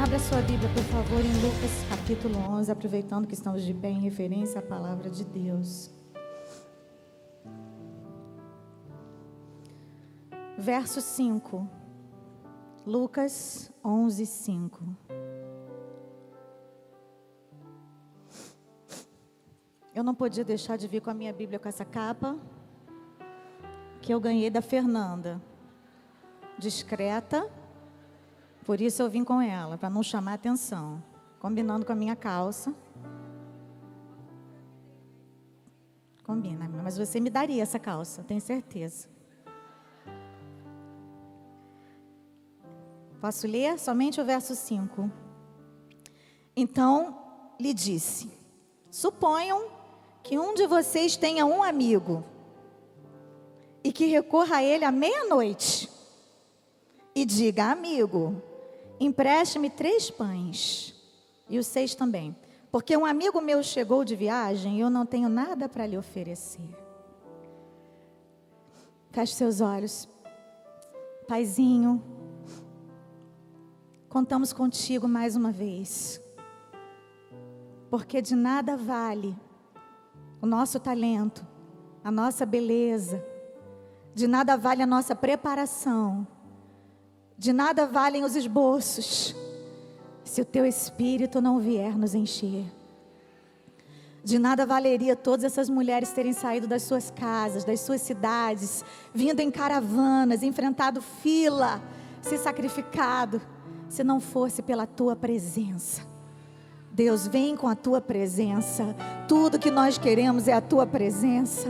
Abra sua Bíblia, por favor, em Lucas capítulo 11, aproveitando que estamos de pé em referência à palavra de Deus. Verso 5. Lucas 11, 5. Eu não podia deixar de vir com a minha Bíblia com essa capa, que eu ganhei da Fernanda. Discreta, por isso eu vim com ela, para não chamar atenção. Combinando com a minha calça. Combina, mas você me daria essa calça, tenho certeza. Posso ler somente o verso 5? Então lhe disse: Suponham que um de vocês tenha um amigo e que recorra a ele à meia-noite e diga: Amigo, empreste-me três pães e os seis também, porque um amigo meu chegou de viagem e eu não tenho nada para lhe oferecer. Feche seus olhos, Paizinho. Contamos contigo mais uma vez, porque de nada vale o nosso talento, a nossa beleza, de nada vale a nossa preparação de nada valem os esboços se o teu espírito não vier nos encher. De nada valeria todas essas mulheres terem saído das suas casas, das suas cidades, vindo em caravanas, enfrentado fila, se sacrificado, se não fosse pela tua presença. Deus, vem com a tua presença. Tudo que nós queremos é a tua presença.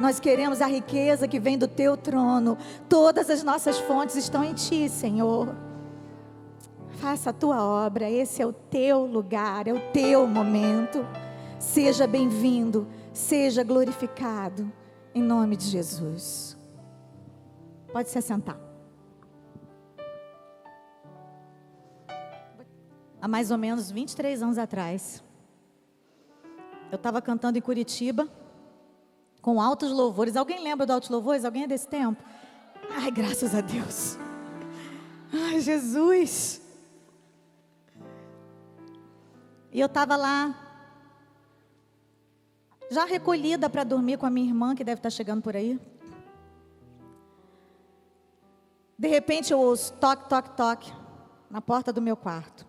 Nós queremos a riqueza que vem do teu trono. Todas as nossas fontes estão em ti, Senhor. Faça a tua obra, esse é o teu lugar, é o teu momento. Seja bem-vindo, seja glorificado, em nome de Jesus. Pode se assentar. Há mais ou menos 23 anos atrás, eu estava cantando em Curitiba com altos louvores. Alguém lembra do altos louvores? Alguém é desse tempo? Ai, graças a Deus. Ai, Jesus. E eu estava lá, já recolhida para dormir com a minha irmã, que deve estar tá chegando por aí. De repente eu ouço toque, toque, toque na porta do meu quarto.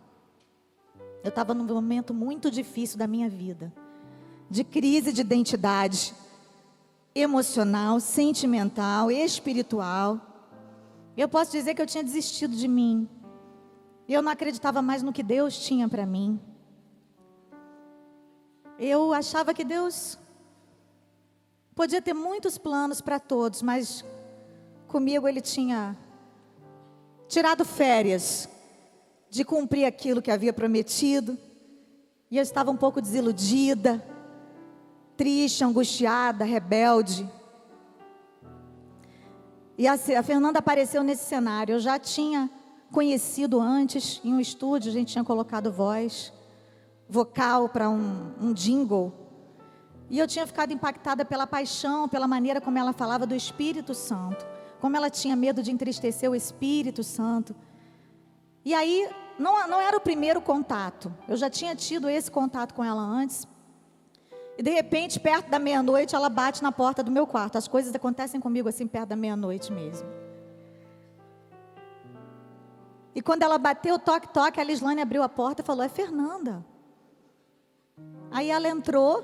Eu estava num momento muito difícil da minha vida, de crise de identidade emocional, sentimental, espiritual. Eu posso dizer que eu tinha desistido de mim. Eu não acreditava mais no que Deus tinha para mim. Eu achava que Deus podia ter muitos planos para todos, mas comigo Ele tinha tirado férias de cumprir aquilo que havia prometido. E eu estava um pouco desiludida triste, angustiada, rebelde. E a, Fernanda apareceu nesse cenário. Eu já tinha conhecido antes, em um estúdio, a gente tinha colocado voz, vocal para um, um jingle. E eu tinha ficado impactada pela paixão, pela maneira como ela falava do Espírito Santo, como ela tinha medo de entristecer o Espírito Santo. E aí, não, não era o primeiro contato, eu já tinha tido esse contato com ela antes, e de repente, perto da meia-noite, ela bate na porta do meu quarto. As coisas acontecem comigo assim, perto da meia-noite mesmo. E quando ela bateu toque-toque, a Lislane abriu a porta e falou: É Fernanda. Aí ela entrou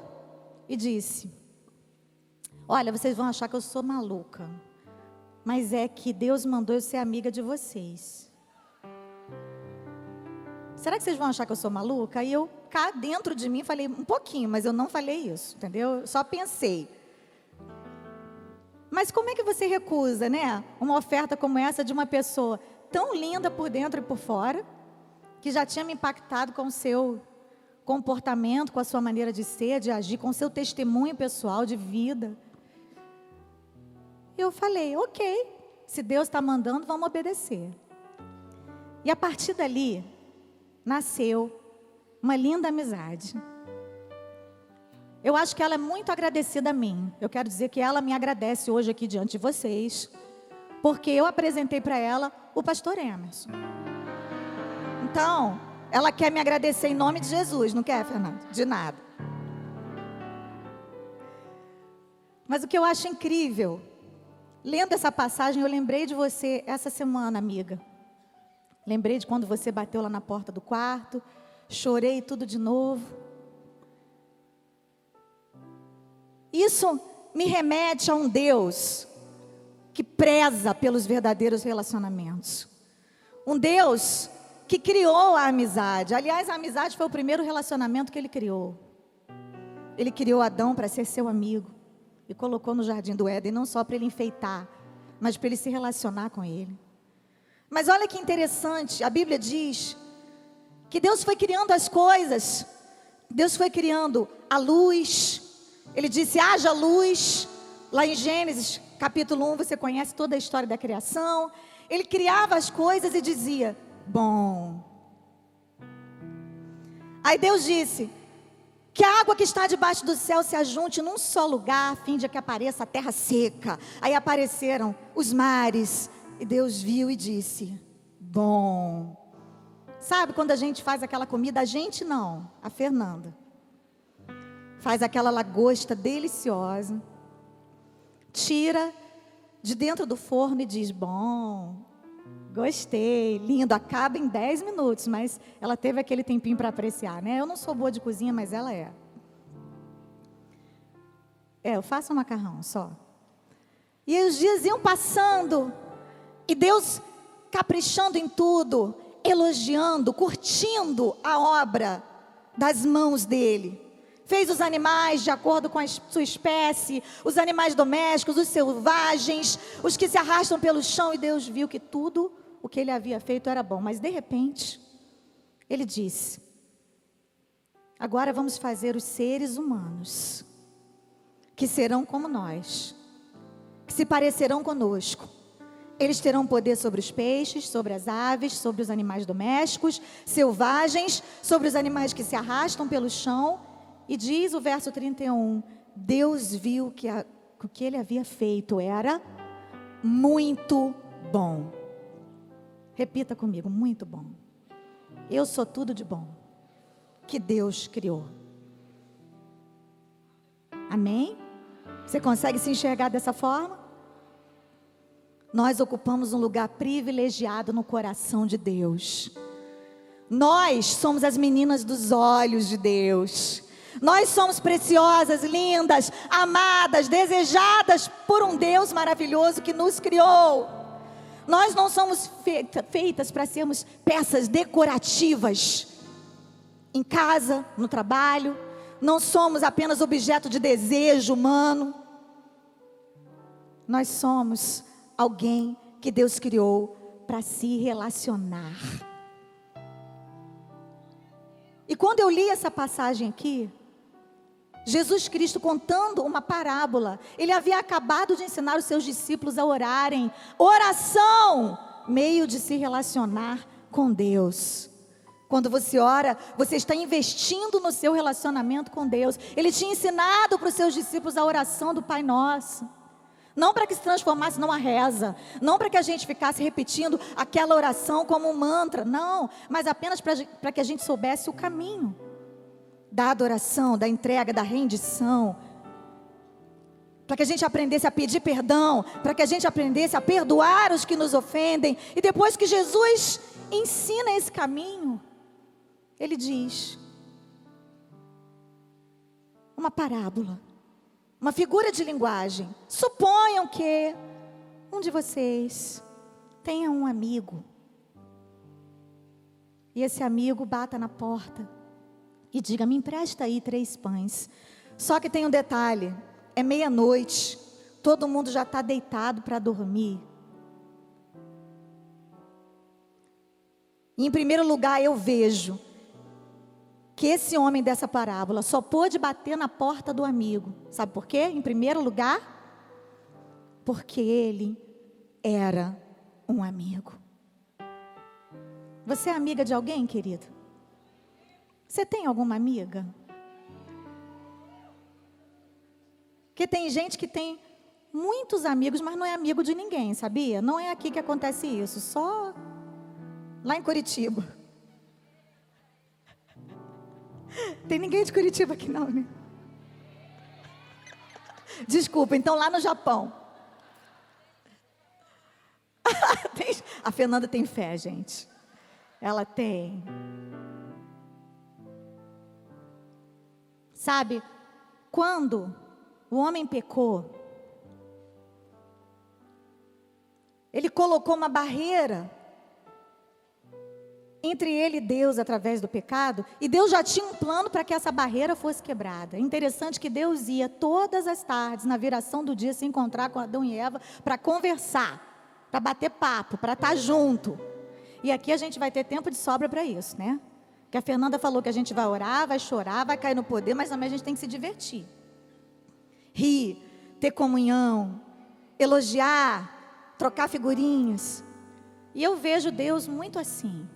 e disse: Olha, vocês vão achar que eu sou maluca, mas é que Deus mandou eu ser amiga de vocês. Será que vocês vão achar que eu sou maluca? E eu cá dentro de mim falei um pouquinho, mas eu não falei isso, entendeu? Eu só pensei. Mas como é que você recusa, né? Uma oferta como essa de uma pessoa tão linda por dentro e por fora, que já tinha me impactado com o seu comportamento, com a sua maneira de ser, de agir, com o seu testemunho pessoal de vida. Eu falei, ok, se Deus está mandando, vamos obedecer. E a partir dali, nasceu uma linda amizade. Eu acho que ela é muito agradecida a mim. Eu quero dizer que ela me agradece hoje aqui diante de vocês, porque eu apresentei para ela o pastor Emerson. Então, Ela quer me agradecer em nome de Jesus, não quer, Fernando? De nada. Mas o que eu acho incrível, lendo essa passagem, eu lembrei de você essa semana, amiga. Lembrei de quando você bateu lá na porta do quarto, chorei tudo de novo. Isso me remete a um Deus que preza pelos verdadeiros relacionamentos. Um Deus que criou a amizade. Aliás, a amizade foi o primeiro relacionamento que ele criou. Ele criou Adão para ser seu amigo e colocou no jardim do Éden, não só para ele enfeitar, mas para ele se relacionar com ele. Mas olha que interessante, a Bíblia diz que Deus foi criando as coisas, Deus foi criando a luz, ele disse: haja luz, lá em Gênesis capítulo 1, você conhece toda a história da criação. Ele criava as coisas e dizia: bom. Aí Deus disse: que a água que está debaixo do céu se ajunte num só lugar, a fim de que apareça a terra seca. Aí apareceram os mares, e Deus viu e disse: Bom. Sabe quando a gente faz aquela comida? A gente não, a Fernanda. Faz aquela lagosta deliciosa, tira de dentro do forno e diz: Bom, Gostei, lindo. Acaba em 10 minutos, mas ela teve aquele tempinho para apreciar, né? Eu não sou boa de cozinha, mas ela é. É, eu faço um macarrão só. E os dias iam passando, e Deus caprichando em tudo, elogiando, curtindo a obra das mãos dele. Fez os animais de acordo com a sua espécie, os animais domésticos, os selvagens, os que se arrastam pelo chão, e Deus viu que tudo o que ele havia feito era bom, mas de repente, ele disse: Agora vamos fazer os seres humanos, que serão como nós, que se parecerão conosco. Eles terão poder sobre os peixes, sobre as aves, sobre os animais domésticos, selvagens, sobre os animais que se arrastam pelo chão. E diz o verso 31: Deus viu que a, o que ele havia feito era muito bom. Repita comigo, muito bom. Eu sou tudo de bom que Deus criou. Amém? Você consegue se enxergar dessa forma? Nós ocupamos um lugar privilegiado no coração de Deus. Nós somos as meninas dos olhos de Deus. Nós somos preciosas, lindas, amadas, desejadas por um Deus maravilhoso que nos criou. Nós não somos feita, feitas para sermos peças decorativas em casa, no trabalho. Não somos apenas objeto de desejo humano. Nós somos alguém que Deus criou para se relacionar. E quando eu li essa passagem aqui, Jesus Cristo contando uma parábola. Ele havia acabado de ensinar os seus discípulos a orarem. Oração, meio de se relacionar com Deus. Quando você ora, você está investindo no seu relacionamento com Deus. Ele tinha ensinado para os seus discípulos a oração do Pai Nosso. Não para que se transformasse numa reza, não para que a gente ficasse repetindo aquela oração como um mantra, não, mas apenas para que a gente soubesse o caminho da adoração, da entrega, da rendição. Para que a gente aprendesse a pedir perdão, para que a gente aprendesse a perdoar os que nos ofendem. E depois que Jesus ensina esse caminho, ele diz: uma parábola, uma figura de linguagem. Suponham que um de vocês tenha um amigo, e esse amigo bata na porta e diga: me empresta aí três pães. Só que tem um detalhe: é meia-noite, todo mundo já está deitado para dormir. E, em primeiro lugar, eu vejo que esse homem dessa parábola só pôde bater na porta do amigo. Sabe por quê? Em primeiro lugar, porque ele era um amigo. Você é amiga de alguém, querido? Você tem alguma amiga? Porque tem gente que tem muitos amigos, mas não é amigo de ninguém, sabia? Não é aqui que acontece isso, só lá em Curitiba. Tem ninguém de Curitiba aqui não, né? Desculpa, então lá no Japão. A Fernanda tem fé, gente. Ela tem. Sabe, quando o homem pecou, ele colocou uma barreira entre ele e Deus através do pecado, e Deus já tinha um plano para que essa barreira fosse quebrada. É interessante que Deus ia todas as tardes, na viração do dia, se encontrar com Adão e Eva para conversar, para bater papo, para estar junto. E aqui a gente vai ter tempo de sobra para isso, né? Que a Fernanda falou que a gente vai orar, vai chorar, vai cair no poder, mas também a gente tem que se divertir. Rir, ter comunhão, elogiar, trocar figurinhas. E eu vejo Deus muito assim.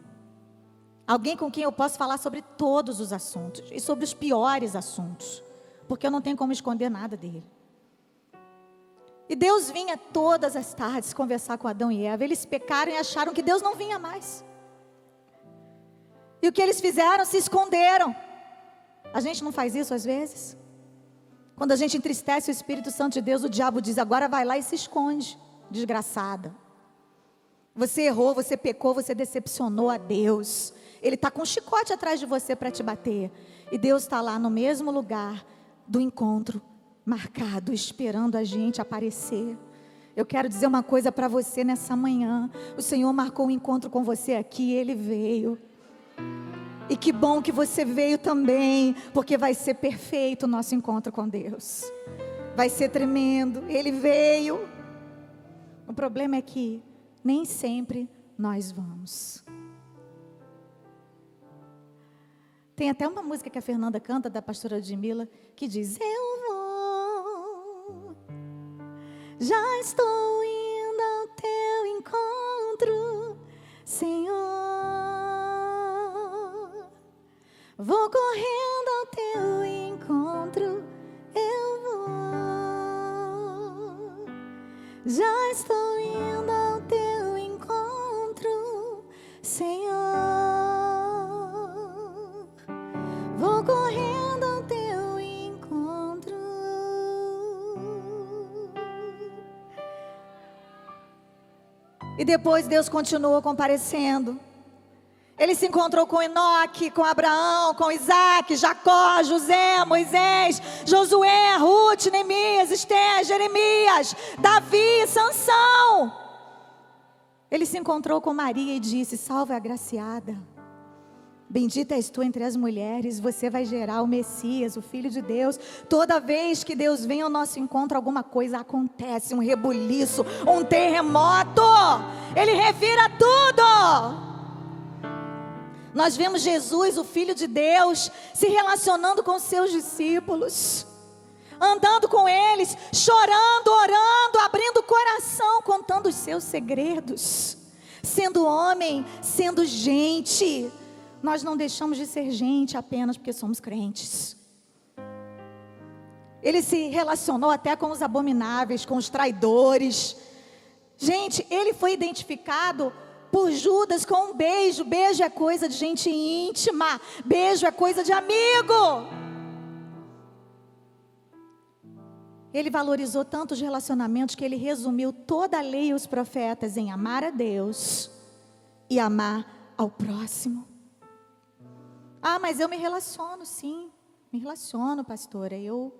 Alguém com quem eu posso falar sobre todos os assuntos e sobre os piores assuntos, porque eu não tenho como esconder nada dele. E Deus vinha todas as tardes conversar com Adão e Eva. Eles pecaram e acharam que Deus não vinha mais. E o que eles fizeram? Se esconderam. A gente não faz isso às vezes? Quando a gente entristece o Espírito Santo de Deus, o diabo diz: agora vai lá e se esconde, desgraçada. Você errou, você pecou, você decepcionou a Deus. Ele está com um chicote atrás de você para te bater. E Deus está lá no mesmo lugar do encontro, marcado, esperando a gente aparecer. Eu quero dizer uma coisa para você nessa manhã. O Senhor marcou um encontro com você aqui, ele veio. E que bom que você veio também, porque vai ser perfeito o nosso encontro com Deus. Vai ser tremendo. Ele veio. O problema é que nem sempre nós vamos. Tem até uma música que a Fernanda canta, da pastora Ludmilla, que diz: Eu vou, já estou indo ao teu encontro, Senhor. Vou correndo ao teu encontro, eu vou, já estou indo E depois Deus continuou comparecendo. Ele se encontrou com Enoque, com Abraão, com Isaac, Jacó, José, Moisés, Josué, Ruth, Neemias, Esther, Jeremias, Davi, Sansão. Ele se encontrou com Maria e disse: Salve a agraciada. Bendita és tu entre as mulheres, você vai gerar o Messias, o Filho de Deus. Toda vez que Deus vem ao nosso encontro, alguma coisa acontece, um rebuliço, um terremoto. Ele revira tudo. Nós vemos Jesus, o Filho de Deus, se relacionando com seus discípulos, andando com eles, chorando, orando, abrindo o coração, contando os seus segredos, sendo homem, sendo gente nós não deixamos de ser gente apenas porque somos crentes. Ele se relacionou até com os abomináveis, com os traidores. Gente, ele foi identificado por Judas com um beijo. Beijo é coisa de gente íntima, beijo é coisa de amigo. Ele valorizou tanto os relacionamentos que ele resumiu toda a lei e os profetas em amar a Deus e amar ao próximo. Ah, mas eu me relaciono, sim. Me relaciono, pastora. Eu,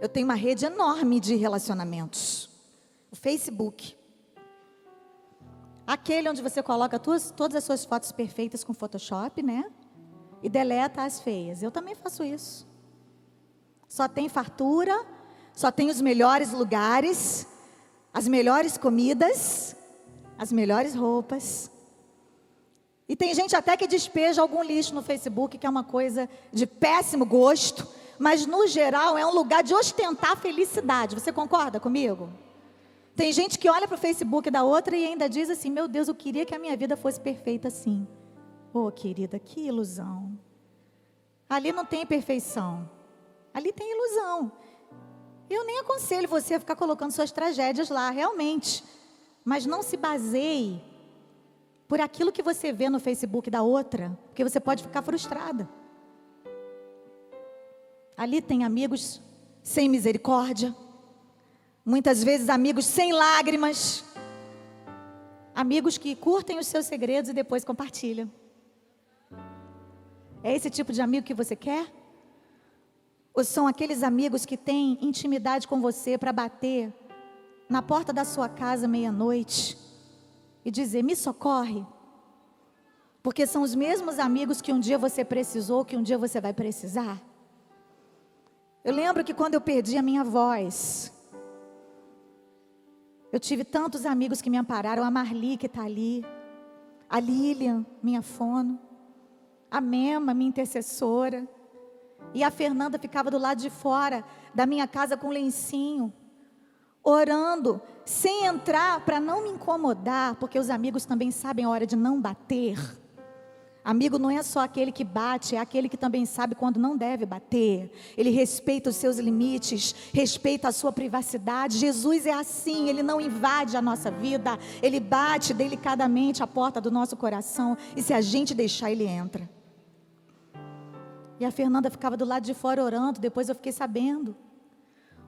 eu tenho uma rede enorme de relacionamentos. O Facebook. Aquele onde você coloca tuas, todas as suas fotos perfeitas com Photoshop, né? E deleta as feias. Eu também faço isso. Só tem fartura, só tem os melhores lugares, as melhores comidas, as melhores roupas. E tem gente até que despeja algum lixo no Facebook, que é uma coisa de péssimo gosto, mas no geral é um lugar de ostentar felicidade. Você concorda comigo? Tem gente que olha para o Facebook da outra e ainda diz assim: Meu Deus, eu queria que a minha vida fosse perfeita assim. Oh, querida, que ilusão. Ali não tem perfeição. Ali tem ilusão. Eu nem aconselho você a ficar colocando suas tragédias lá, realmente. Mas não se baseie por aquilo que você vê no Facebook da outra, porque você pode ficar frustrada. Ali tem amigos sem misericórdia, muitas vezes amigos sem lágrimas, amigos que curtem os seus segredos e depois compartilham. É esse tipo de amigo que você quer? Ou são aqueles amigos que têm intimidade com você para bater na porta da sua casa meia-noite e dizer: me socorre? Porque são os mesmos amigos que um dia você precisou, que um dia você vai precisar. Eu lembro que quando eu perdi a minha voz, eu tive tantos amigos que me ampararam, a Marli que está ali, a Lilian, minha fono, a Mema, minha intercessora, e a Fernanda ficava do lado de fora da minha casa com um lencinho, orando, sem entrar para não me incomodar, porque os amigos também sabem a hora de não bater. Amigo não é só aquele que bate, é aquele que também sabe quando não deve bater. Ele respeita os seus limites, respeita a sua privacidade. Jesus é assim, ele não invade a nossa vida, ele bate delicadamente a porta do nosso coração e se a gente deixar, ele entra. E a Fernanda ficava do lado de fora orando, depois eu fiquei sabendo.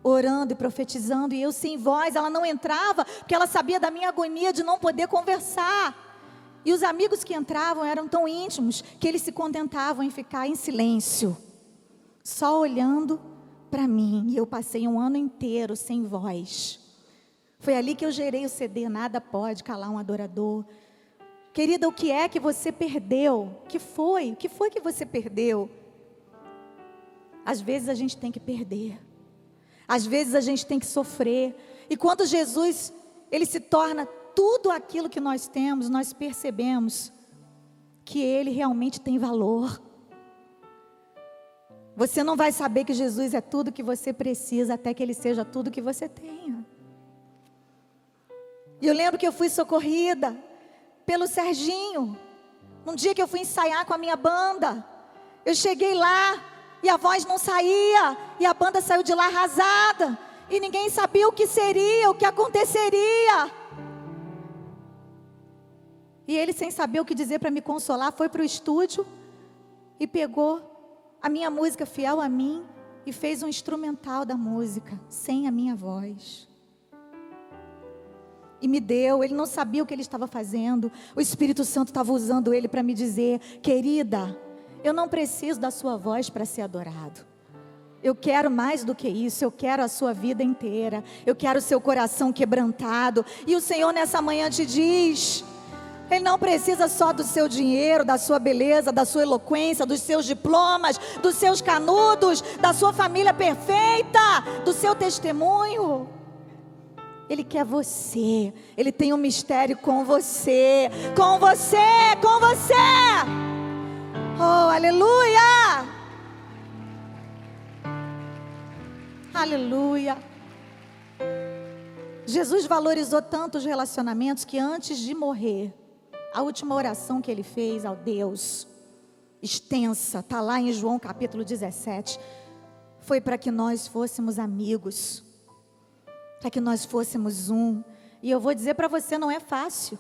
Orando e profetizando, e eu sem voz, ela não entrava, porque ela sabia da minha agonia de não poder conversar. E os amigos que entravam eram tão íntimos que eles se contentavam em ficar em silêncio, só olhando para mim. E eu passei um ano inteiro sem voz. Foi ali que eu gerei o CD Nada Pode Calar um Adorador. Querida, o que é que você perdeu? O que foi? O que foi que você perdeu? Às vezes a gente tem que perder. Às vezes a gente tem que sofrer. E quando Jesus, ele se torna tudo aquilo que nós temos, nós percebemos que ele realmente tem valor. Você não vai saber que Jesus é tudo que você precisa até que ele seja tudo que você tenha. E eu lembro que eu fui socorrida pelo Serginho. Um dia que eu fui ensaiar com a minha banda, eu cheguei lá e a voz não saía, e a banda saiu de lá arrasada, e ninguém sabia o que seria, o que aconteceria. E ele, sem saber o que dizer para me consolar, foi para o estúdio e pegou a minha música fiel a mim e fez um instrumental da música, sem a minha voz. E me deu, ele não sabia o que ele estava fazendo, o Espírito Santo estava usando ele para me dizer: querida, eu não preciso da sua voz para ser adorado. Eu quero mais do que isso, eu quero a sua vida inteira, eu quero o seu coração quebrantado. E o Senhor nessa manhã te diz: ele não precisa só do seu dinheiro, da sua beleza, da sua eloquência, dos seus diplomas, dos seus canudos, da sua família perfeita, do seu testemunho. Ele quer você. Ele tem um mistério com você. Com você, com você. Oh, aleluia! Aleluia. Jesus valorizou tanto os relacionamentos que antes de morrer, a última oração que ele fez ao Deus, extensa, está lá em João capítulo 17, foi para que nós fôssemos amigos, para que nós fôssemos um. E eu vou dizer para você, não é fácil.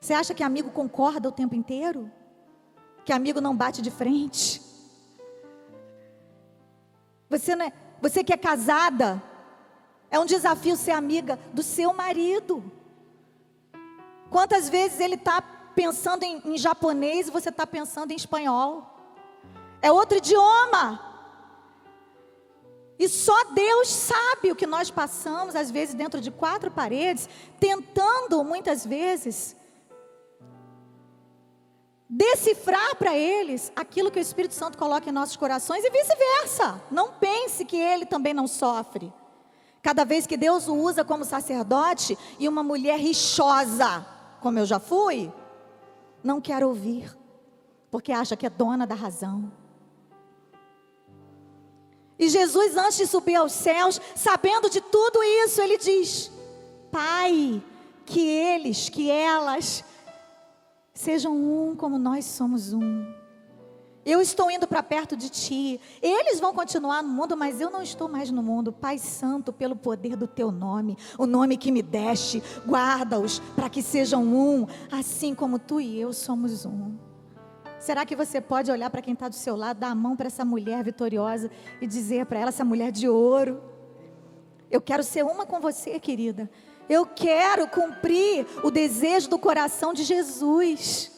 Você acha que amigo concorda o tempo inteiro? Que amigo não bate de frente? Você, não é, você que é casada, é um desafio ser amiga do seu marido. Quantas vezes ele está pensando em, em japonês e você está pensando em espanhol? É outro idioma. E só Deus sabe o que nós passamos, às vezes, dentro de quatro paredes, tentando, muitas vezes, decifrar para eles aquilo que o Espírito Santo coloca em nossos corações e vice-versa. Não pense que ele também não sofre. Cada vez que Deus o usa como sacerdote e uma mulher rixosa, como eu já fui, não quer ouvir, porque acha que é dona da razão. E Jesus, antes de subir aos céus, sabendo de tudo isso, ele diz: Pai, que eles, que elas, sejam um como nós somos um. Eu estou indo para perto de ti. Eles vão continuar no mundo, mas eu não estou mais no mundo. Pai Santo, pelo poder do teu nome, o nome que me deste, guarda-os para que sejam um, assim como tu e eu somos um. Será que você pode olhar para quem está do seu lado, dar a mão para essa mulher vitoriosa e dizer para ela, essa mulher de ouro: Eu quero ser uma com você, querida. Eu quero cumprir o desejo do coração de Jesus.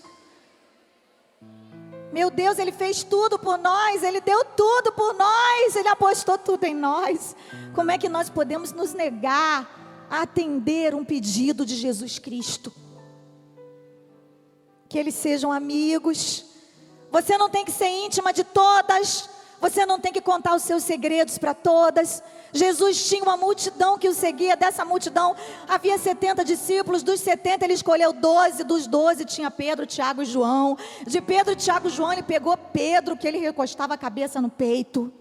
Meu Deus, Ele fez tudo por nós, Ele deu tudo por nós, Ele apostou tudo em nós. Como é que nós podemos nos negar a atender um pedido de Jesus Cristo? Que eles sejam amigos. Você não tem que ser íntima de todas, você não tem que contar os seus segredos para todas. Jesus tinha uma multidão que o seguia, dessa multidão havia 70 discípulos, dos 70 ele escolheu 12, dos 12 tinha Pedro, Tiago e João. De Pedro, Tiago e João, ele pegou Pedro, que ele recostava a cabeça no peito.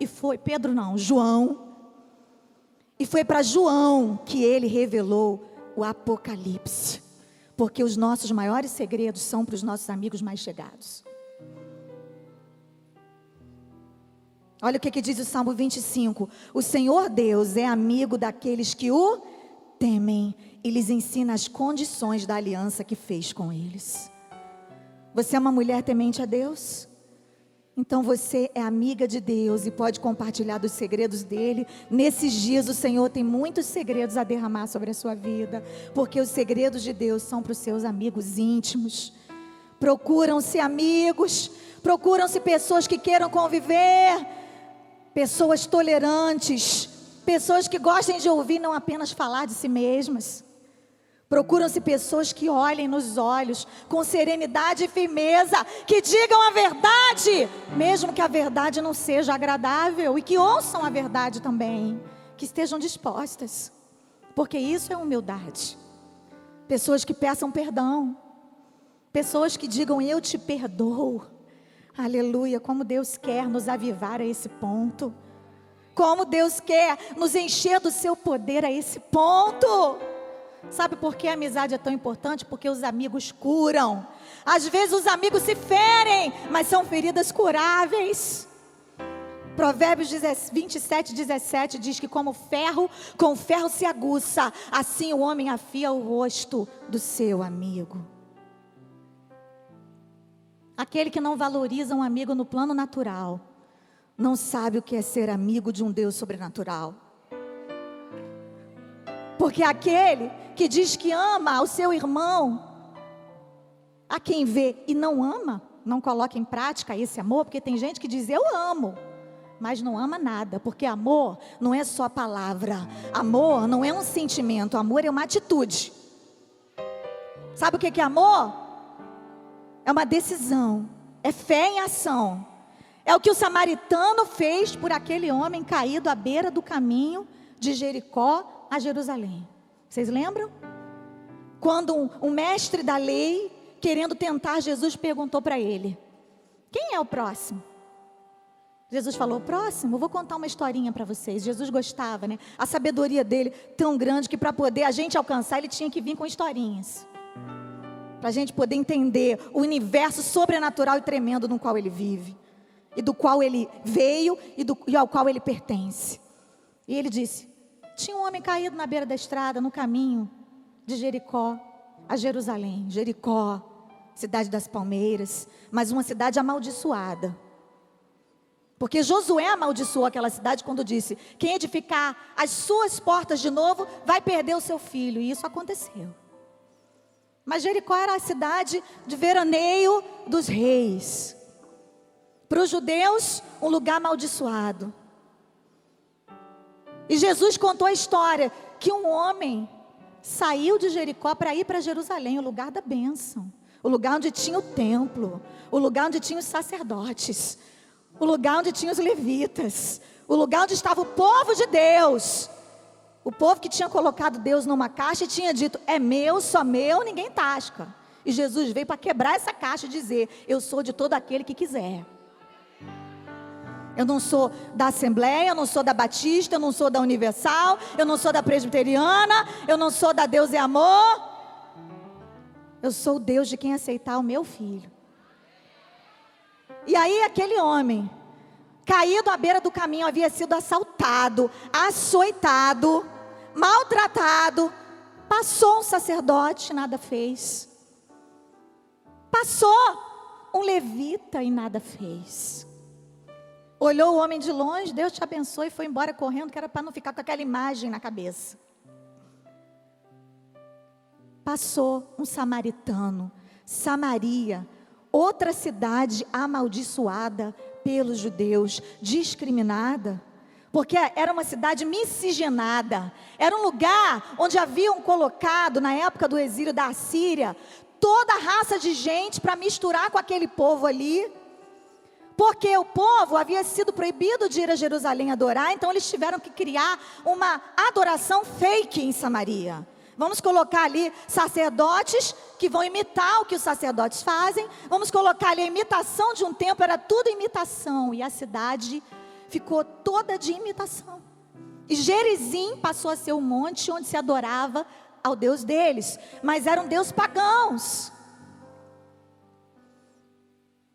E foi, Pedro não, João. E foi para João que ele revelou o Apocalipse. Porque os nossos maiores segredos são para os nossos amigos mais chegados. Olha o que, que diz o Salmo 25: O Senhor Deus é amigo daqueles que o temem e lhes ensina as condições da aliança que fez com eles. Você é uma mulher temente a Deus? Então você é amiga de Deus e pode compartilhar dos segredos dele. Nesses dias o Senhor tem muitos segredos a derramar sobre a sua vida, porque os segredos de Deus são para os seus amigos íntimos. Procuram-se amigos, procuram-se pessoas que queiram conviver, pessoas tolerantes, pessoas que gostem de ouvir não apenas falar de si mesmas. Procuram-se pessoas que olhem nos olhos com serenidade e firmeza, que digam a verdade, mesmo que a verdade não seja agradável, e que ouçam a verdade também, que estejam dispostas, porque isso é humildade. Pessoas que peçam perdão, pessoas que digam eu te perdoo. Aleluia, como Deus quer nos avivar a esse ponto. Como Deus quer nos encher do seu poder a esse ponto. Sabe por que a amizade é tão importante? Porque os amigos curam. Às vezes os amigos se ferem, mas são feridas curáveis. Provérbios 27, 17 diz que como ferro, com ferro se aguça, assim o homem afia o rosto do seu amigo. Aquele que não valoriza um amigo no plano natural, não sabe o que é ser amigo de um Deus sobrenatural. Porque aquele que diz que ama ao seu irmão, a quem vê e não ama, não coloca em prática esse amor, porque tem gente que diz eu amo, mas não ama nada, porque amor não é só palavra, amor não é um sentimento, amor é uma atitude. Sabe o que é amor? É uma decisão, é fé em ação. É o que o samaritano fez por aquele homem caído à beira do caminho de Jericó a Jerusalém. Vocês lembram? Quando um, um mestre da lei, querendo tentar Jesus, perguntou para ele: Quem é o próximo? Jesus falou: Próximo, vou contar uma historinha para vocês. Jesus gostava, né? A sabedoria dele tão grande que para poder a gente alcançar, ele tinha que vir com historinhas para a gente poder entender o universo sobrenatural e tremendo no qual ele vive, e do qual ele veio e, do, e ao qual ele pertence. E ele disse: Tinha um homem caído na beira da estrada, no caminho de Jericó a Jerusalém. Jericó, cidade das palmeiras, mas uma cidade amaldiçoada. Porque Josué amaldiçoou aquela cidade quando disse: Quem edificar as suas portas de novo vai perder o seu filho. E isso aconteceu. Mas Jericó era a cidade de veraneio dos reis. Para os judeus, um lugar amaldiçoado. E Jesus contou a história que um homem saiu de Jericó para ir para Jerusalém, o lugar da bênção, o lugar onde tinha o templo, o lugar onde tinha os sacerdotes, o lugar onde tinha os levitas, o lugar onde estava o povo de Deus. O povo que tinha colocado Deus numa caixa e tinha dito: é meu, só meu, ninguém tasca. E Jesus veio para quebrar essa caixa e dizer: eu sou de todo aquele que quiser. Eu não sou da Assembleia, eu não sou da Batista, eu não sou da Universal, eu não sou da Presbiteriana, eu não sou da Deus é Amor. Eu sou o Deus de quem aceitar o meu filho. E aí aquele homem, caído à beira do caminho, havia sido assaltado, açoitado, maltratado. Passou um sacerdote, nada fez. Passou. levita e nada fez. Olhou o homem de longe, Deus te abençoe e foi embora correndo, que era para não ficar com aquela imagem na cabeça. Passou um samaritano, Samaria, outra cidade amaldiçoada pelos judeus, discriminada, porque era uma cidade miscigenada, era um lugar onde haviam colocado, na época do exílio da Assíria, toda a raça de gente para misturar com aquele povo ali. Porque o povo havia sido proibido de ir a Jerusalém adorar, então eles tiveram que criar uma adoração fake em Samaria. Vamos colocar ali sacerdotes que vão imitar o que os sacerdotes fazem. Vamos colocar ali a imitação de um templo, era tudo imitação. E a cidade ficou toda de imitação. E Gerizim passou a ser o monte onde se adorava ao Deus deles, mas eram deus pagãos.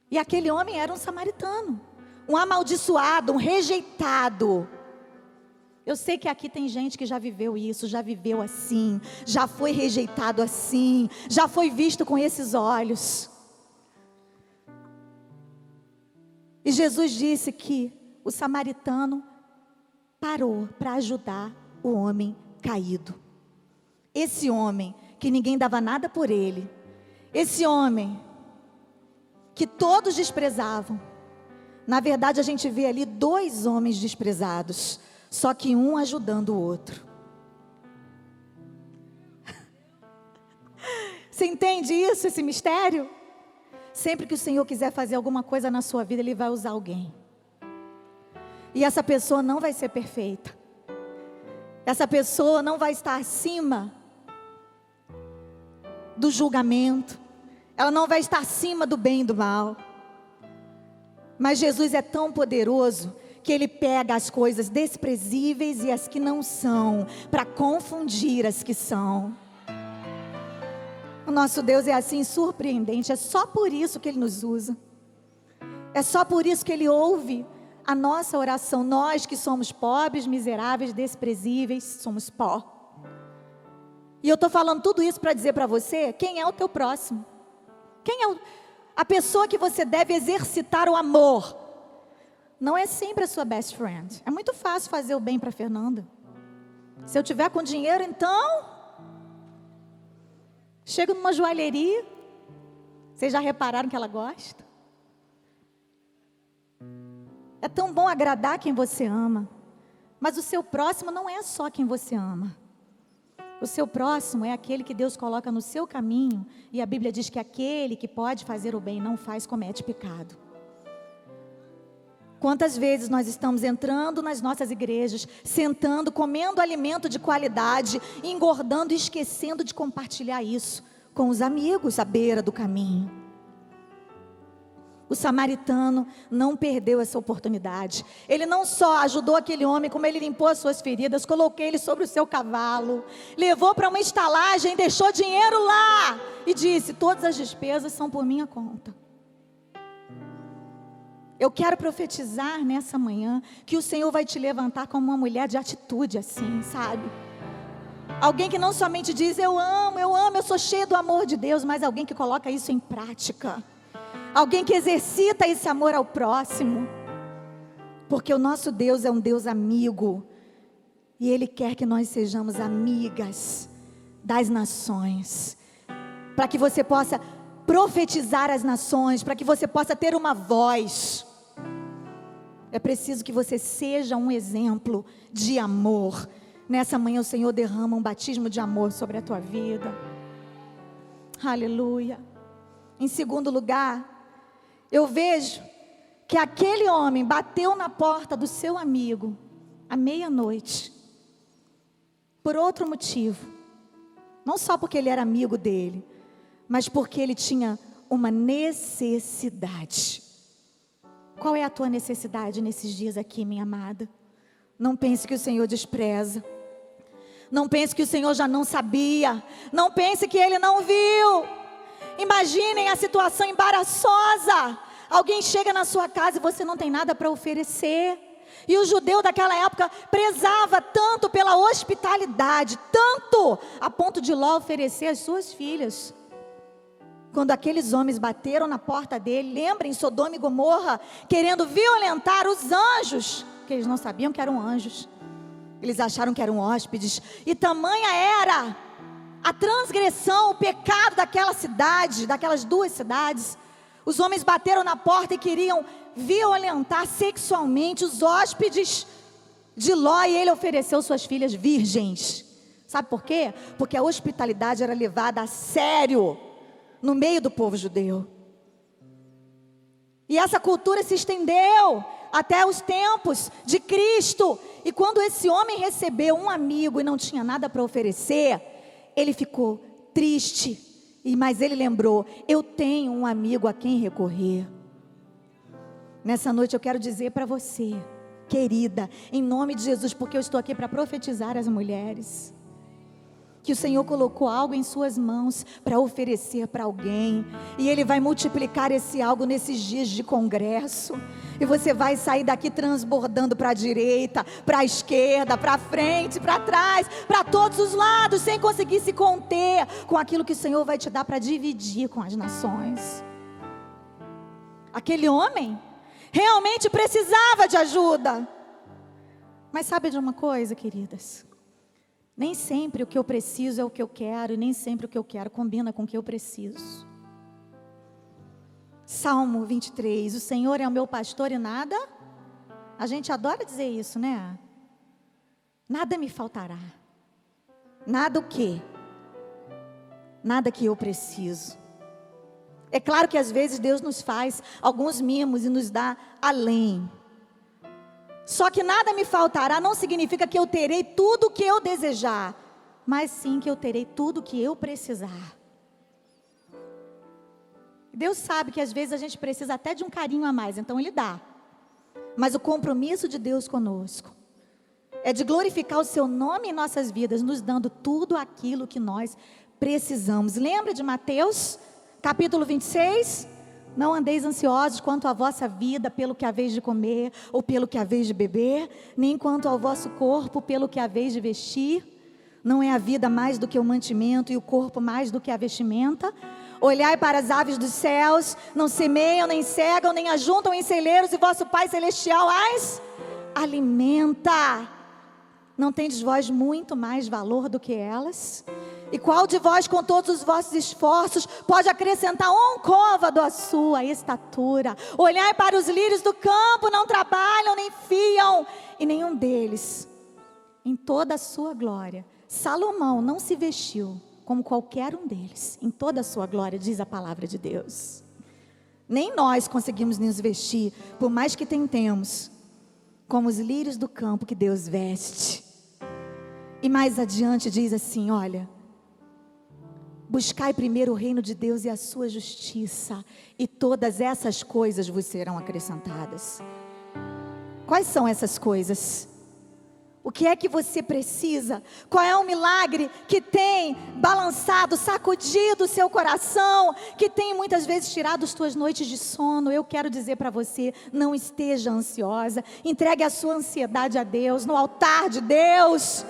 E aquele homem era um samaritano, um amaldiçoado, um rejeitado. Eu sei que aqui tem gente que já viveu isso, já viveu assim, já foi rejeitado assim, já foi visto com esses olhos. E Jesus disse que o samaritano parou para ajudar o homem caído. Esse homem que ninguém dava nada por ele, esse homem que todos desprezavam. Na verdade, a gente vê ali dois homens desprezados só que um ajudando o outro. Você entende isso, esse mistério? Sempre que o Senhor quiser fazer alguma coisa na sua vida, Ele vai usar alguém. E essa pessoa não vai ser perfeita. Essa pessoa não vai estar acima do julgamento. Ela não vai estar acima do bem e do mal. Mas Jesus é tão poderoso que ele pega as coisas desprezíveis e as que não são, para confundir as que são. O nosso Deus é assim surpreendente, é só por isso que ele nos usa. É só por isso que ele ouve a nossa oração. Nós que somos pobres, miseráveis, desprezíveis, somos pó. E eu estou falando tudo isso para dizer para você quem é o teu próximo. Quem é o, a pessoa que você deve exercitar o amor não é sempre a sua best friend. É muito fácil fazer o bem para Fernanda. Se eu tiver com dinheiro, então. Chego numa joalheria. Vocês já repararam que ela gosta? É tão bom agradar quem você ama. Mas o seu próximo não é só quem você ama. O seu próximo é aquele que Deus coloca no seu caminho. E a Bíblia diz que aquele que pode fazer o bem não faz, comete pecado. Quantas vezes nós estamos entrando nas nossas igrejas, sentando, comendo alimento de qualidade, engordando e esquecendo de compartilhar isso com os amigos à beira do caminho. O samaritano não perdeu essa oportunidade. Ele não só ajudou aquele homem, como ele limpou as suas feridas, colocou ele sobre o seu cavalo, levou para uma estalagem, deixou dinheiro lá e disse: Todas as despesas são por minha conta. Eu quero profetizar nessa manhã que o Senhor vai te levantar como uma mulher de atitude assim, sabe? Alguém que não somente diz eu amo, eu amo, eu sou cheio do amor de Deus, mas alguém que coloca isso em prática. Alguém que exercita esse amor ao próximo. Porque o nosso Deus é um Deus amigo. E Ele quer que nós sejamos amigas das nações. Para que você possa profetizar as nações, para que você possa ter uma voz. É preciso que você seja um exemplo de amor. Nessa manhã o Senhor derrama um batismo de amor sobre a tua vida. Aleluia. Em segundo lugar, eu vejo que aquele homem bateu na porta do seu amigo à meia-noite. Por outro motivo. Não só porque ele era amigo dele, mas porque ele tinha uma necessidade. Qual é a tua necessidade nesses dias aqui, minha amada? Não pense que o Senhor despreza. Não pense que o Senhor já não sabia. Não pense que ele não viu. Imaginem a situação embaraçosa. Alguém chega na sua casa e você não tem nada para oferecer. E o judeu daquela época prezava tanto pela hospitalidade, tanto a ponto de Ló oferecer as suas filhas quando aqueles homens bateram na porta dele, lembrem Sodoma e Gomorra, querendo violentar os anjos, que eles não sabiam que eram anjos. Eles acharam que eram hóspedes, e tamanha era a transgressão, o pecado daquela cidade, daquelas duas cidades. Os homens bateram na porta e queriam violentar sexualmente os hóspedes de Ló, e ele ofereceu suas filhas virgens. Sabe por quê? Porque a hospitalidade era levada a sério no meio do povo judeu. E essa cultura se estendeu até os tempos de Cristo. E quando esse homem recebeu um amigo e não tinha nada para oferecer, ele ficou triste. Mas ele lembrou: eu tenho um amigo a quem recorrer. Nessa noite eu quero dizer para você, querida, em nome de Jesus, porque eu estou aqui para profetizar as mulheres que o Senhor colocou algo em suas mãos para oferecer para alguém, e Ele vai multiplicar esse algo nesses dias de congresso, e você vai sair daqui transbordando para a direita, para a esquerda, para frente, para trás, para todos os lados, sem conseguir se conter com aquilo que o Senhor vai te dar para dividir com as nações. Aquele homem realmente precisava de ajuda, mas sabe de uma coisa, queridas? Nem sempre o que eu preciso é o que eu quero, e nem sempre o que eu quero combina com o que eu preciso. Salmo 23: O Senhor é o meu pastor e nada. A gente adora dizer isso, né? Nada me faltará. Nada o quê? Nada que eu preciso. É claro que às vezes Deus nos faz alguns mimos e nos dá além. Só que nada me faltará não significa que eu terei tudo o que eu desejar, mas sim que eu terei tudo o que eu precisar. Deus sabe que às vezes a gente precisa até de um carinho a mais, então Ele dá. Mas o compromisso de Deus conosco é de glorificar o Seu nome em nossas vidas, nos dando tudo aquilo que nós precisamos. Lembra de Mateus, capítulo 26? Não andeis ansiosos quanto à vossa vida, pelo que haveis de comer ou pelo que haveis de beber, nem quanto ao vosso corpo, pelo que haveis de vestir. Não é a vida mais do que o mantimento e o corpo mais do que a vestimenta? Olhai para as aves dos céus, não semeiam, nem cegam, nem ajuntam em celeiros, e vosso Pai Celestial as alimenta. Não tendes vós muito mais valor do que elas? E qual de vós, com todos os vossos esforços, pode acrescentar um côvado à sua estatura? Olhai para os lírios do campo, não trabalham nem fiam, e nenhum deles, em toda a sua glória, Salomão não se vestiu como qualquer um deles, em toda a sua glória, diz a palavra de Deus. Nem nós conseguimos nos vestir, por mais que tentemos, como os lírios do campo que Deus veste. E mais adiante diz assim: olha Buscai primeiro o reino de Deus e a sua justiça, e todas essas coisas vos serão acrescentadas. Quais são essas coisas? O que é que você precisa? Qual é o milagre que tem balançado, sacudido o seu coração, que tem muitas vezes tirado as tuas noites de sono? Eu quero dizer para você: não esteja ansiosa, entregue a sua ansiedade a Deus, no altar de Deus.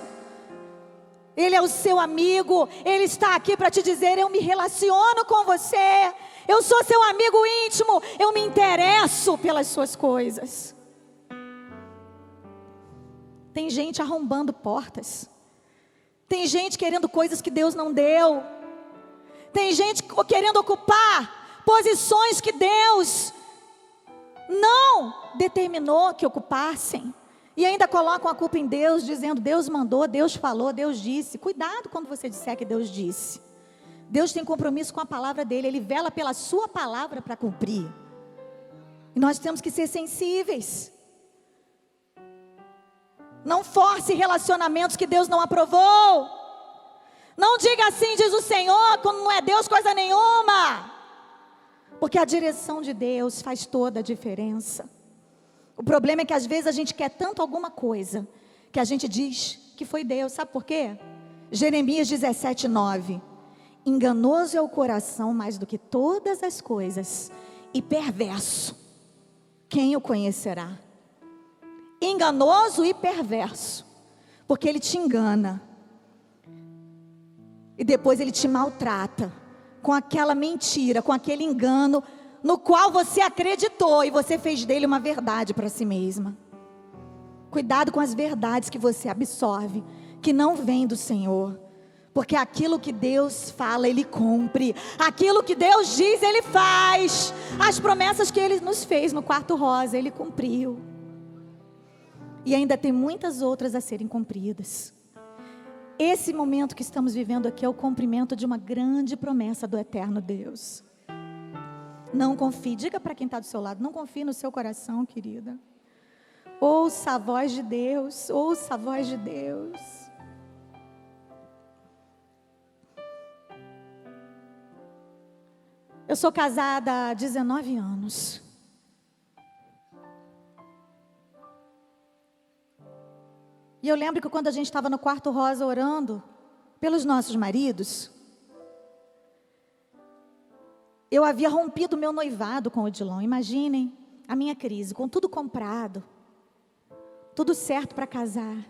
Ele é o seu amigo, ele está aqui para te dizer: eu me relaciono com você, eu sou seu amigo íntimo, eu me interesso pelas suas coisas. Tem gente arrombando portas, tem gente querendo coisas que Deus não deu, tem gente querendo ocupar posições que Deus não determinou que ocupassem. E ainda colocam a culpa em Deus, dizendo: Deus mandou, Deus falou, Deus disse. Cuidado quando você disser que Deus disse. Deus tem compromisso com a palavra dele, ele vela pela sua palavra para cumprir. E nós temos que ser sensíveis. Não force relacionamentos que Deus não aprovou. Não diga assim, diz o Senhor, quando não é Deus coisa nenhuma. Porque a direção de Deus faz toda a diferença. O problema é que às vezes a gente quer tanto alguma coisa que a gente diz que foi Deus. Sabe por quê? Jeremias 17, 9. Enganoso é o coração mais do que todas as coisas, e perverso. Quem o conhecerá? Enganoso e perverso, porque ele te engana, e depois ele te maltrata, com aquela mentira, com aquele engano no qual você acreditou e você fez dele uma verdade para si mesma. Cuidado com as verdades que você absorve, que não vêm do Senhor. Porque aquilo que Deus fala, Ele cumpre. Aquilo que Deus diz, Ele faz. As promessas que Ele nos fez no quarto rosa, Ele cumpriu. E ainda tem muitas outras a serem cumpridas. Esse momento que estamos vivendo aqui é o cumprimento de uma grande promessa do eterno Deus. Não confie, diga para quem está do seu lado, não confie no seu coração, querida. Ouça a voz de Deus, ouça a voz de Deus. Eu sou casada há 19 anos. E eu lembro que quando a gente estava no quarto rosa orando pelos nossos maridos, eu havia rompido meu noivado com o Odilon. Imaginem a minha crise, com tudo comprado, tudo certo para casar.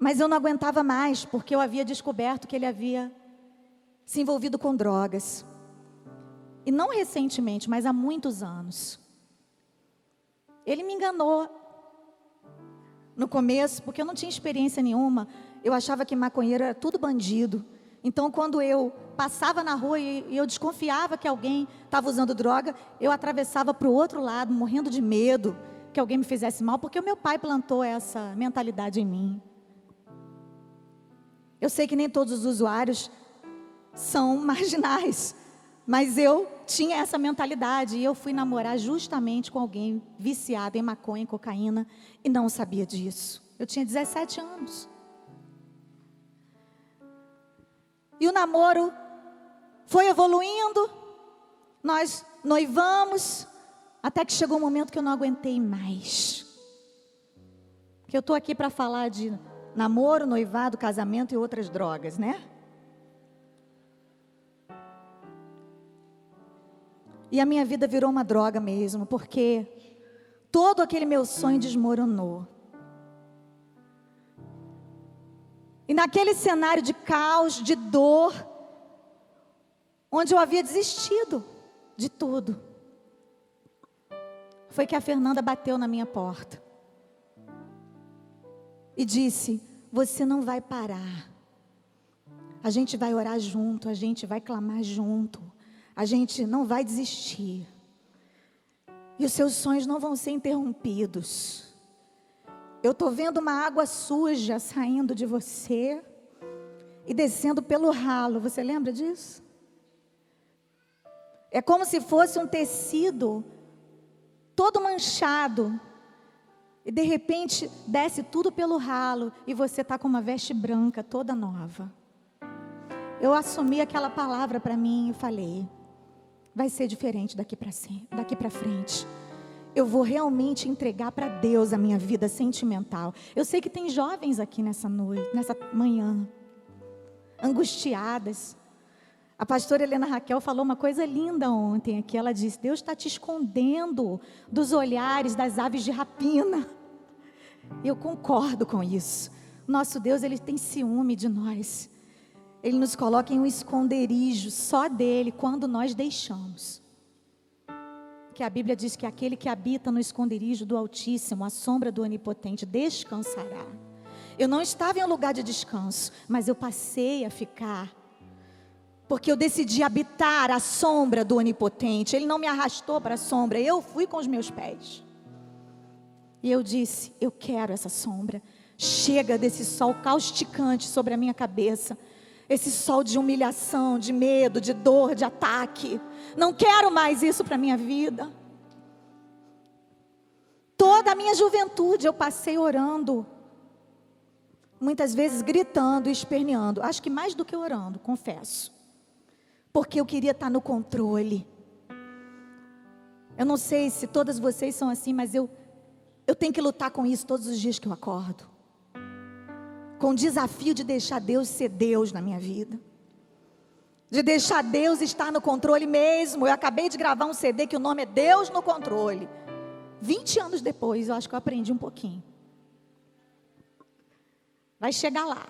Mas eu não aguentava mais, porque eu havia descoberto que ele havia se envolvido com drogas. E não recentemente, mas há muitos anos. Ele me enganou no começo, porque eu não tinha experiência nenhuma. Eu achava que maconheiro era tudo bandido. Então, quando eu passava na rua e, eu desconfiava que alguém estava usando droga, eu atravessava para o outro lado, morrendo de medo que alguém me fizesse mal, porque o meu pai plantou essa mentalidade em mim. Eu sei que nem todos os usuários são marginais, mas eu tinha essa mentalidade e eu fui namorar justamente com alguém viciado em maconha, em cocaína e não sabia disso. Eu tinha 17 anos. E o namoro foi evoluindo, nós noivamos, até que chegou um momento que eu não aguentei mais. Que eu estou aqui para falar de namoro, noivado, casamento e outras drogas, né? E a minha vida virou uma droga mesmo, porque todo aquele meu sonho desmoronou. E naquele cenário de caos, de dor, onde eu havia desistido de tudo, foi que a Fernanda bateu na minha porta e disse: Você não vai parar. A gente vai orar junto, a gente vai clamar junto a gente não vai desistir. E os seus sonhos não vão ser interrompidos. Eu estou vendo uma água suja saindo de você e descendo pelo ralo. Você lembra disso? É como se fosse um tecido todo manchado. E de repente desce tudo pelo ralo e você está com uma veste branca toda nova. Eu assumi aquela palavra para mim e falei: vai ser diferente daqui para frente. Eu vou realmente entregar para Deus a minha vida sentimental. Eu sei que tem jovens aqui nessa noite, nessa manhã, angustiadas. A pastora Helena Raquel falou uma coisa linda ontem aqui. Ela disse: Deus está te escondendo dos olhares das aves de rapina. Eu concordo com isso. Nosso Deus, ele tem ciúme de nós. Ele nos coloca em um esconderijo só dele quando nós deixamos. Que a Bíblia diz que aquele que habita no esconderijo do Altíssimo, a sombra do Onipotente, descansará. Eu não estava em um lugar de descanso, mas eu passei a ficar. Porque eu decidi habitar a sombra do Onipotente. Ele não me arrastou para a sombra, eu fui com os meus pés. E eu disse: Eu quero essa sombra. Chega desse sol causticante sobre a minha cabeça. Esse sol de humilhação, de medo, de dor, de ataque. Não quero mais isso para minha vida. Toda a minha juventude eu passei orando. Muitas vezes gritando e esperneando. Acho que mais do que orando, confesso. Porque eu queria estar no controle. Eu não sei se todas vocês são assim, mas eu, eu tenho que lutar com isso todos os dias que eu acordo com o desafio de deixar Deus ser Deus na minha vida. De deixar Deus estar no controle mesmo. Eu acabei de gravar um CD que o nome é Deus no Controle. 20 anos depois, eu acho que eu aprendi um pouquinho. Vai chegar lá.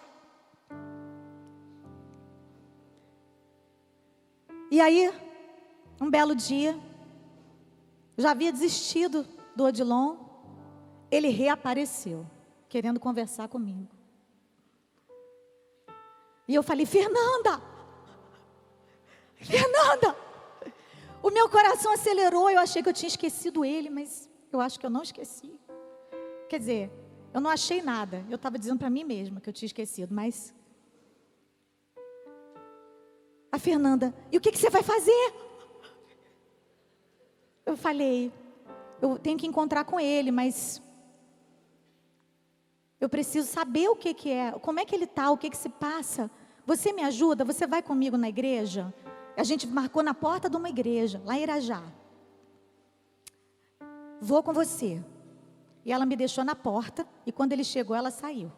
E aí, um belo dia, já havia desistido do Odilon, ele reapareceu, querendo conversar comigo. E eu falei, Fernanda, Fernanda, o meu coração acelerou, eu achei que eu tinha esquecido ele, mas eu acho que eu não esqueci. Quer dizer, eu não achei nada, eu estava dizendo para mim mesma que eu tinha esquecido, mas. A Fernanda, e o que, que você vai fazer? Eu falei, eu tenho que encontrar com ele, mas eu preciso saber o que, que é, como é que ele está, o que, que se passa. Você me ajuda? Você vai comigo na igreja? A gente marcou na porta de uma igreja, lá em Irajá. Vou com você. E ela me deixou na porta, e quando ele chegou, ela saiu.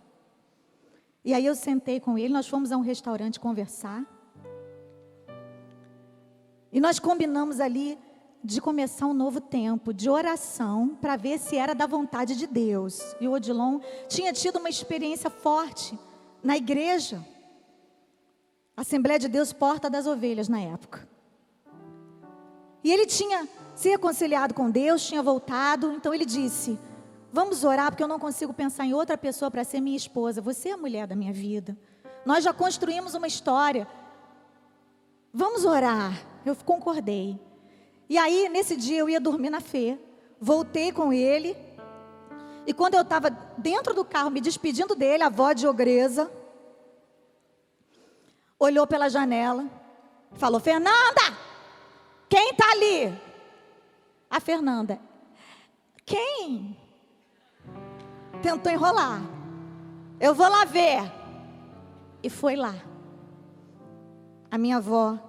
E aí eu sentei com ele, nós fomos a um restaurante conversar. E nós combinamos ali de começar um novo tempo de oração para ver se era da vontade de Deus. E o Odilon tinha tido uma experiência forte na igreja. Assembleia de Deus Porta das Ovelhas na época. E ele tinha se reconciliado com Deus, tinha voltado, então ele disse: Vamos orar, porque eu não consigo pensar em outra pessoa para ser minha esposa. Você é a mulher da minha vida. Nós já construímos uma história. Vamos orar. Eu concordei. E aí, nesse dia, eu ia dormir na fé. Voltei com ele. E quando eu estava dentro do carro, me despedindo dele, a avó de ogresa olhou pela janela, falou: Fernanda, quem está ali? A Fernanda, quem? Tentou enrolar. Eu vou lá ver. E foi lá. A minha avó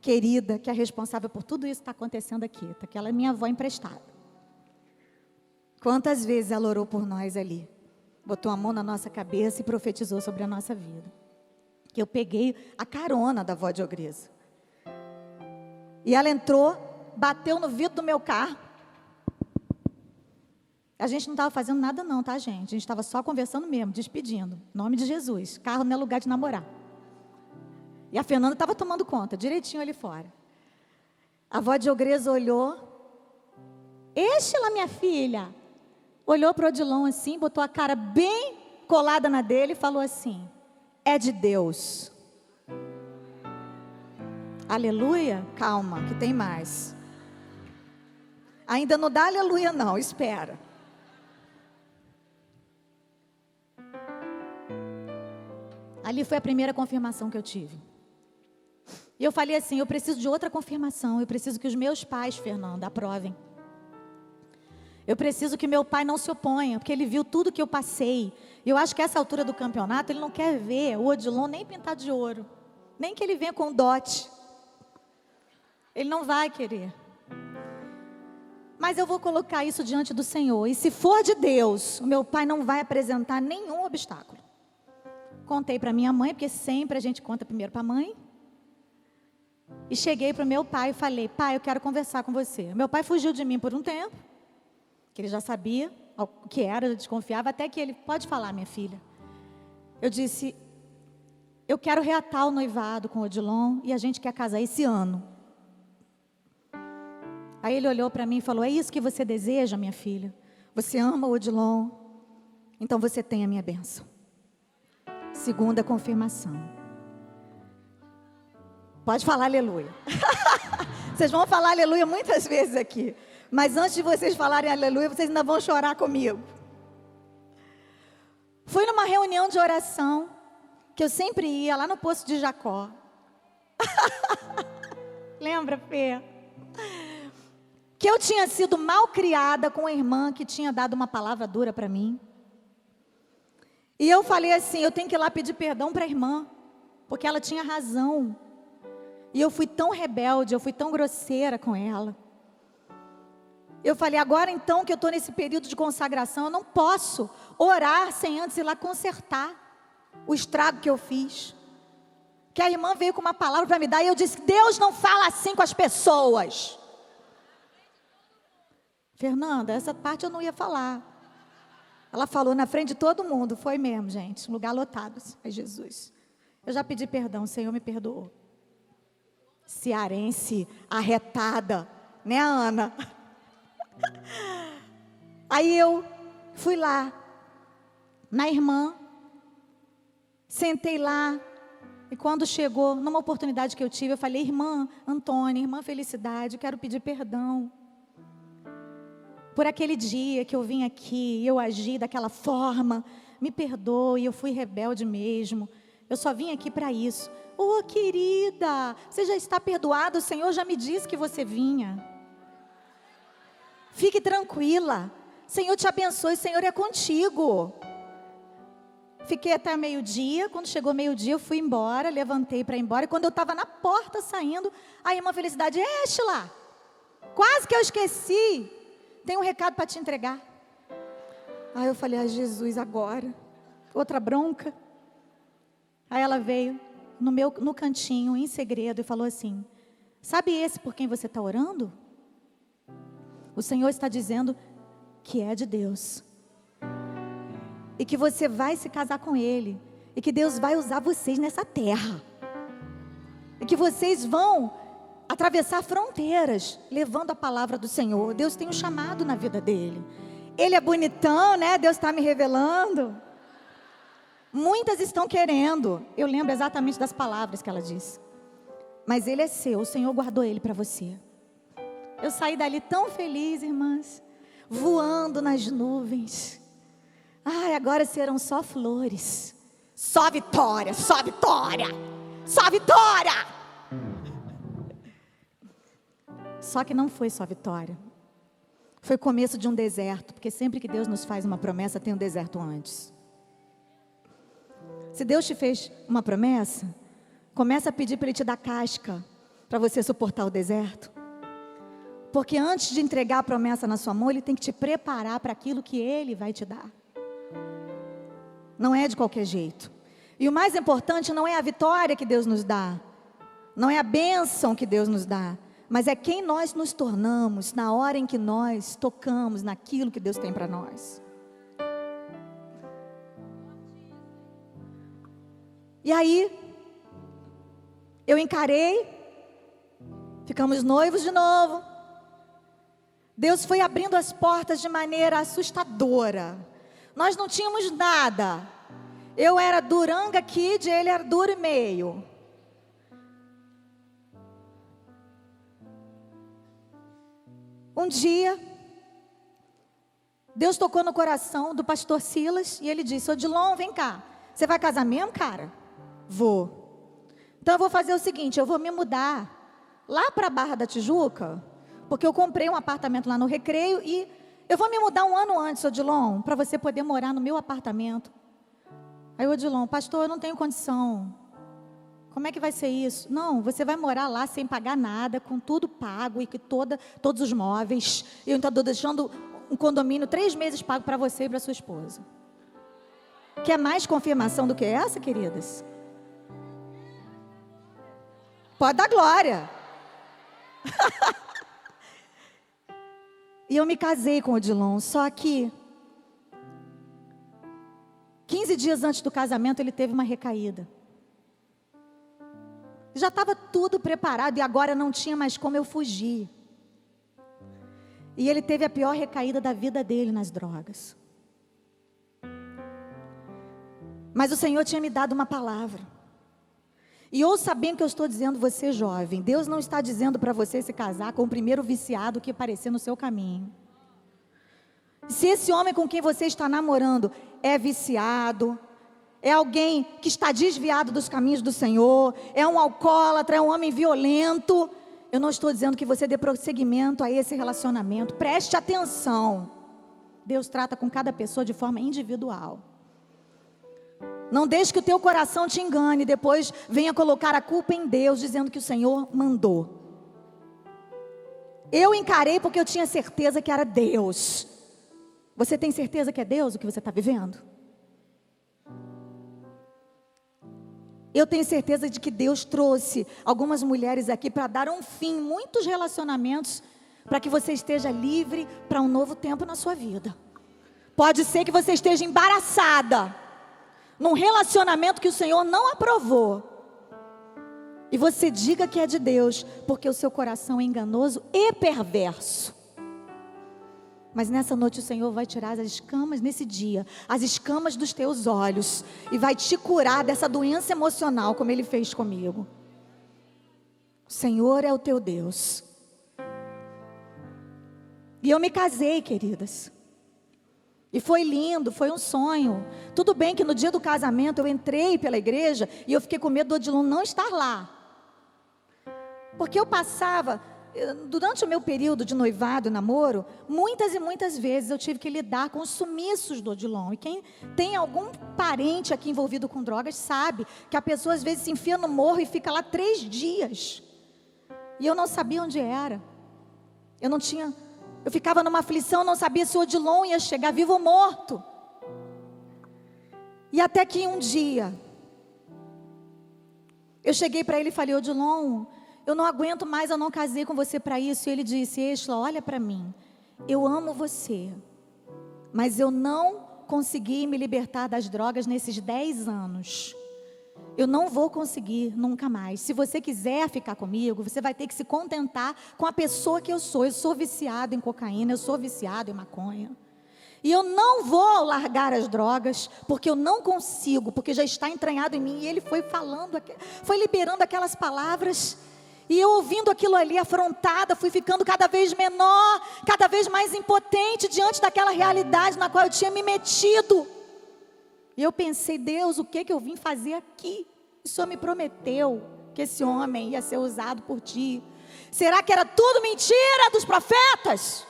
querida, que é responsável por tudo isso que está acontecendo aqui. Tá? Que ela é minha avó emprestada. Quantas vezes ela orou por nós ali? Botou a mão na nossa cabeça e profetizou sobre a nossa vida. Que eu peguei a carona da avó de Ogresa. E ela entrou, bateu no vidro do meu carro. A gente não estava fazendo nada não, tá, gente? A gente estava só conversando mesmo, despedindo. Em nome de Jesus. Carro não é lugar de namorar. E a Fernanda estava tomando conta, direitinho ali fora. A avó de Ogresa olhou. lá, minha filha. Olhou para o Odilon assim, botou a cara bem colada na dele e falou assim: É de Deus. Aleluia? Calma, que tem mais. Ainda não dá aleluia, não, espera. Ali foi a primeira confirmação que eu tive. E eu falei assim: eu preciso de outra confirmação. Eu preciso que os meus pais, Fernanda, aprovem. Eu preciso que meu pai não se oponha, porque ele viu tudo que eu passei. E eu acho que essa altura do campeonato, ele não quer ver o Odilon nem pintado de ouro. Nem que ele venha com dote. Ele não vai querer. Mas eu vou colocar isso diante do Senhor. E se for de Deus, o meu pai não vai apresentar nenhum obstáculo. Contei para minha mãe, porque sempre a gente conta primeiro para a mãe. E cheguei para o meu pai e falei: Pai, eu quero conversar com você. Meu pai fugiu de mim por um tempo, que ele já sabia o que era, eu desconfiava, até que ele: Pode falar, minha filha. Eu disse: Eu quero reatar o noivado com o Odilon e a gente quer casar esse ano. Aí ele olhou para mim e falou: É isso que você deseja, minha filha? Você ama o Odilon? Então você tem a minha bênção. Segunda confirmação. Pode falar aleluia. vocês vão falar aleluia muitas vezes aqui. Mas antes de vocês falarem aleluia, vocês ainda vão chorar comigo. Fui numa reunião de oração que eu sempre ia lá no poço de Jacó. Lembra, Fê? Que eu tinha sido mal criada com a irmã que tinha dado uma palavra dura para mim. E eu falei assim: eu tenho que ir lá pedir perdão para a irmã, porque ela tinha razão. E eu fui tão rebelde, eu fui tão grosseira com ela. Eu falei, agora então que eu estou nesse período de consagração, eu não posso orar sem antes ir lá consertar o estrago que eu fiz. Que a irmã veio com uma palavra para me dar e eu disse: Deus não fala assim com as pessoas. Fernanda, essa parte eu não ia falar. Ela falou na frente de todo mundo, foi mesmo, gente, um lugar lotado. Ai, Jesus. Eu já pedi perdão, o Senhor me perdoou. Cearense arretada, né, Ana? Aí eu fui lá, na irmã, sentei lá, e quando chegou, numa oportunidade que eu tive, eu falei, irmã Antônia, irmã Felicidade, quero pedir perdão. Por aquele dia que eu vim aqui, eu agi daquela forma, me perdoe, eu fui rebelde mesmo. Eu só vim aqui para isso. Oh, querida, você já está perdoada, o Senhor já me disse que você vinha. Fique tranquila. Senhor te abençoe, Senhor é contigo. Fiquei até meio-dia. Quando chegou meio-dia, eu fui embora, levantei para ir embora. E quando eu estava na porta saindo, aí uma felicidade, lá. quase que eu esqueci. Tem um recado para te entregar. Aí eu falei, ai Jesus, agora. Outra bronca. Aí ela veio no meu no cantinho, em segredo, e falou assim: Sabe esse por quem você está orando? O Senhor está dizendo que é de Deus. E que você vai se casar com Ele. E que Deus vai usar vocês nessa terra. E que vocês vão atravessar fronteiras, levando a palavra do Senhor. Deus tem um chamado na vida dele. Ele é bonitão, né? Deus está me revelando. Muitas estão querendo. Eu lembro exatamente das palavras que ela disse. Mas ele é seu, o Senhor guardou ele para você. Eu saí dali tão feliz, irmãs, voando nas nuvens. Ai, agora serão só flores. Só vitória, só vitória. Só vitória. Só que não foi só vitória. Foi começo de um deserto, porque sempre que Deus nos faz uma promessa, tem um deserto antes. Se Deus te fez uma promessa, começa a pedir para Ele te dar casca, para você suportar o deserto. Porque antes de entregar a promessa na sua mão, Ele tem que te preparar para aquilo que Ele vai te dar. Não é de qualquer jeito. E o mais importante não é a vitória que Deus nos dá, não é a bênção que Deus nos dá, mas é quem nós nos tornamos na hora em que nós tocamos naquilo que Deus tem para nós. E aí, eu encarei, ficamos noivos de novo. Deus foi abrindo as portas de maneira assustadora. Nós não tínhamos nada. Eu era duranga kid, ele era duro e meio. Um dia, Deus tocou no coração do pastor Silas e ele disse: Odilon, vem cá. Você vai casar mesmo, cara? Vou. Então eu vou fazer o seguinte: eu vou me mudar lá para a Barra da Tijuca, porque eu comprei um apartamento lá no Recreio e eu vou me mudar um ano antes, Odilon, para você poder morar no meu apartamento. Aí o Odilon, pastor, eu não tenho condição. Como é que vai ser isso? Não, você vai morar lá sem pagar nada, com tudo pago e que toda, todos os móveis. Eu estou deixando um condomínio três meses pago para você e para sua esposa. Quer mais confirmação do que essa, queridas? Pode dar glória. e eu me casei com o Odilon, só que 15 dias antes do casamento ele teve uma recaída. Já estava tudo preparado e agora não tinha mais como eu fugir. E ele teve a pior recaída da vida dele nas drogas. Mas o Senhor tinha me dado uma palavra. E ouça bem o que eu estou dizendo, você jovem. Deus não está dizendo para você se casar com o primeiro viciado que aparecer no seu caminho. Se esse homem com quem você está namorando é viciado, é alguém que está desviado dos caminhos do Senhor, é um alcoólatra, é um homem violento. Eu não estou dizendo que você dê prosseguimento a esse relacionamento. Preste atenção. Deus trata com cada pessoa de forma individual. Não deixe que o teu coração te engane e depois venha colocar a culpa em Deus, dizendo que o Senhor mandou. Eu encarei porque eu tinha certeza que era Deus. Você tem certeza que é Deus o que você está vivendo? Eu tenho certeza de que Deus trouxe algumas mulheres aqui para dar um fim, muitos relacionamentos, para que você esteja livre para um novo tempo na sua vida. Pode ser que você esteja embaraçada num relacionamento que o Senhor não aprovou. E você diga que é de Deus, porque o seu coração é enganoso e perverso. Mas nessa noite o Senhor vai tirar as escamas nesse dia, as escamas dos teus olhos, e vai te curar dessa doença emocional, como Ele fez comigo. O Senhor é o teu Deus. E eu me casei, queridas. E foi lindo, foi um sonho. Tudo bem que no dia do casamento eu entrei pela igreja e eu fiquei com medo do Odilon não estar lá. Porque eu passava, durante o meu período de noivado e namoro, muitas e muitas vezes eu tive que lidar com os sumiços do Odilon. E quem tem algum parente aqui envolvido com drogas sabe que a pessoa às vezes se enfia no morro e fica lá três dias. E eu não sabia onde era. Eu não tinha eu ficava numa aflição, não sabia se o Odilon ia chegar vivo ou morto. E até que um dia, eu cheguei para ele e falei: Odilon, eu não aguento mais, eu não casei com você para isso. E ele disse: Exla, olha para mim, eu amo você, mas eu não consegui me libertar das drogas nesses dez anos. Eu não vou conseguir nunca mais. Se você quiser ficar comigo, você vai ter que se contentar com a pessoa que eu sou. Eu sou viciado em cocaína, eu sou viciado em maconha. E eu não vou largar as drogas, porque eu não consigo, porque já está entranhado em mim. E ele foi falando, foi liberando aquelas palavras. E eu ouvindo aquilo ali, afrontada, fui ficando cada vez menor, cada vez mais impotente diante daquela realidade na qual eu tinha me metido. E eu pensei, Deus, o que, que eu vim fazer aqui? O Senhor me prometeu que esse homem ia ser usado por ti. Será que era tudo mentira dos profetas?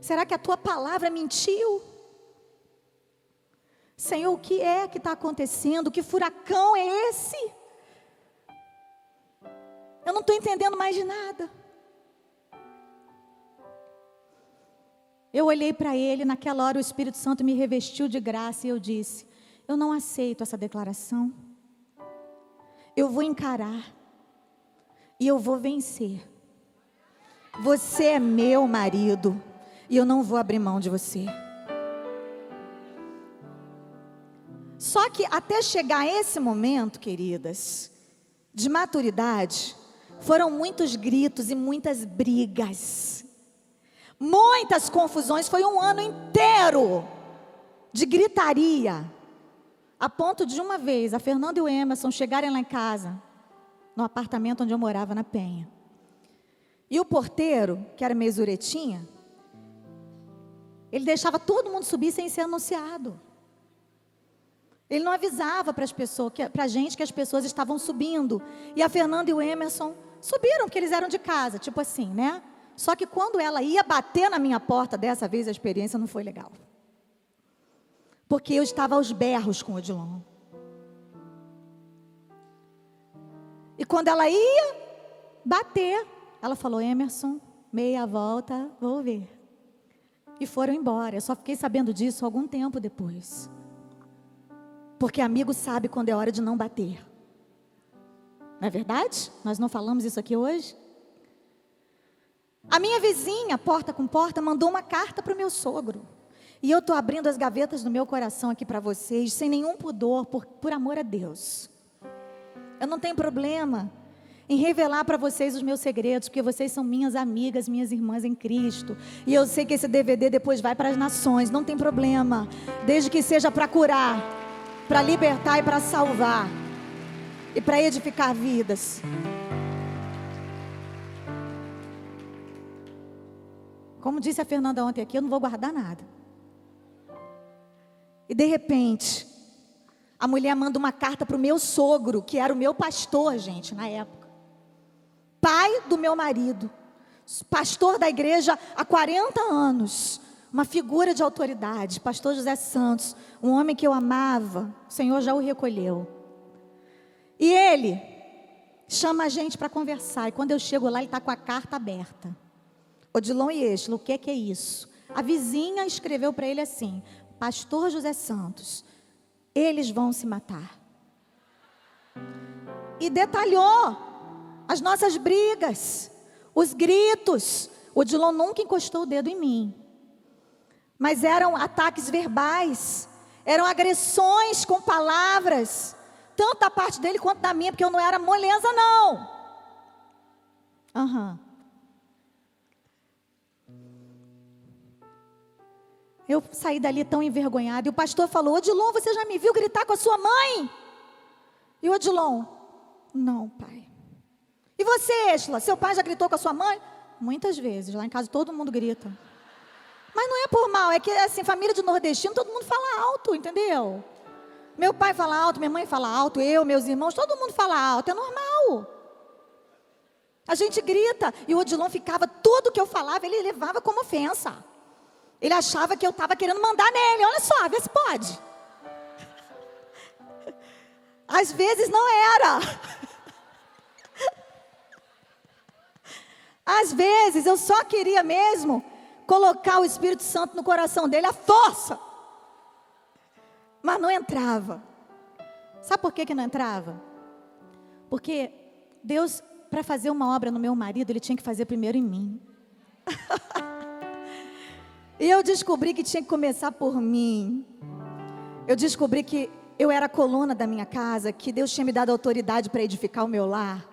Será que a tua palavra mentiu? Senhor, o que é que está acontecendo? Que furacão é esse? Eu não estou entendendo mais de nada. Eu olhei para ele, naquela hora o Espírito Santo me revestiu de graça e eu disse: Eu não aceito essa declaração. Eu vou encarar e eu vou vencer. Você é meu marido e eu não vou abrir mão de você. Só que até chegar esse momento, queridas, de maturidade, foram muitos gritos e muitas brigas muitas confusões, foi um ano inteiro de gritaria. A ponto de uma vez a Fernanda e o Emerson chegarem lá em casa, no apartamento onde eu morava na Penha. E o porteiro, que era meio zuretinha, ele deixava todo mundo subir sem ser anunciado. Ele não avisava para as pessoas, para a gente que as pessoas estavam subindo. E a Fernanda e o Emerson subiram porque eles eram de casa, tipo assim, né? Só que quando ela ia bater na minha porta, dessa vez a experiência não foi legal. Porque eu estava aos berros com o Odilon. E quando ela ia bater, ela falou: Emerson, meia volta, vou ver. E foram embora. Eu só fiquei sabendo disso algum tempo depois. Porque amigo sabe quando é hora de não bater. Não é verdade? Nós não falamos isso aqui hoje? A minha vizinha, porta com porta, mandou uma carta para o meu sogro. E eu estou abrindo as gavetas do meu coração aqui para vocês, sem nenhum pudor, por, por amor a Deus. Eu não tenho problema em revelar para vocês os meus segredos, porque vocês são minhas amigas, minhas irmãs em Cristo. E eu sei que esse DVD depois vai para as nações, não tem problema. Desde que seja para curar, para libertar e para salvar. E para edificar vidas. Como disse a Fernanda ontem aqui, eu não vou guardar nada. E de repente, a mulher manda uma carta para o meu sogro, que era o meu pastor, gente, na época. Pai do meu marido. Pastor da igreja há 40 anos. Uma figura de autoridade. Pastor José Santos. Um homem que eu amava. O Senhor já o recolheu. E ele chama a gente para conversar. E quando eu chego lá, ele está com a carta aberta. Odilon e Estilo, o que que é isso? A vizinha escreveu para ele assim: Pastor José Santos, eles vão se matar. E detalhou as nossas brigas, os gritos. Odilon nunca encostou o dedo em mim. Mas eram ataques verbais, eram agressões com palavras. tanto da parte dele quanto da minha, porque eu não era moleza, não. Aham. Uhum. Eu saí dali tão envergonhada. E o pastor falou: Odilon, você já me viu gritar com a sua mãe? E o Odilon: Não, pai. E você, Esla? Seu pai já gritou com a sua mãe? Muitas vezes. Lá em casa todo mundo grita. Mas não é por mal, é que assim, família de nordestino, todo mundo fala alto, entendeu? Meu pai fala alto, minha mãe fala alto, eu, meus irmãos, todo mundo fala alto, é normal. A gente grita e o Odilon ficava, tudo que eu falava, ele levava como ofensa. Ele achava que eu estava querendo mandar nele. Olha só, vê se pode. Às vezes não era. Às vezes eu só queria mesmo colocar o Espírito Santo no coração dele, a força. Mas não entrava. Sabe por que, que não entrava? Porque Deus, para fazer uma obra no meu marido, ele tinha que fazer primeiro em mim. E eu descobri que tinha que começar por mim. Eu descobri que eu era a coluna da minha casa, que Deus tinha me dado autoridade para edificar o meu lar.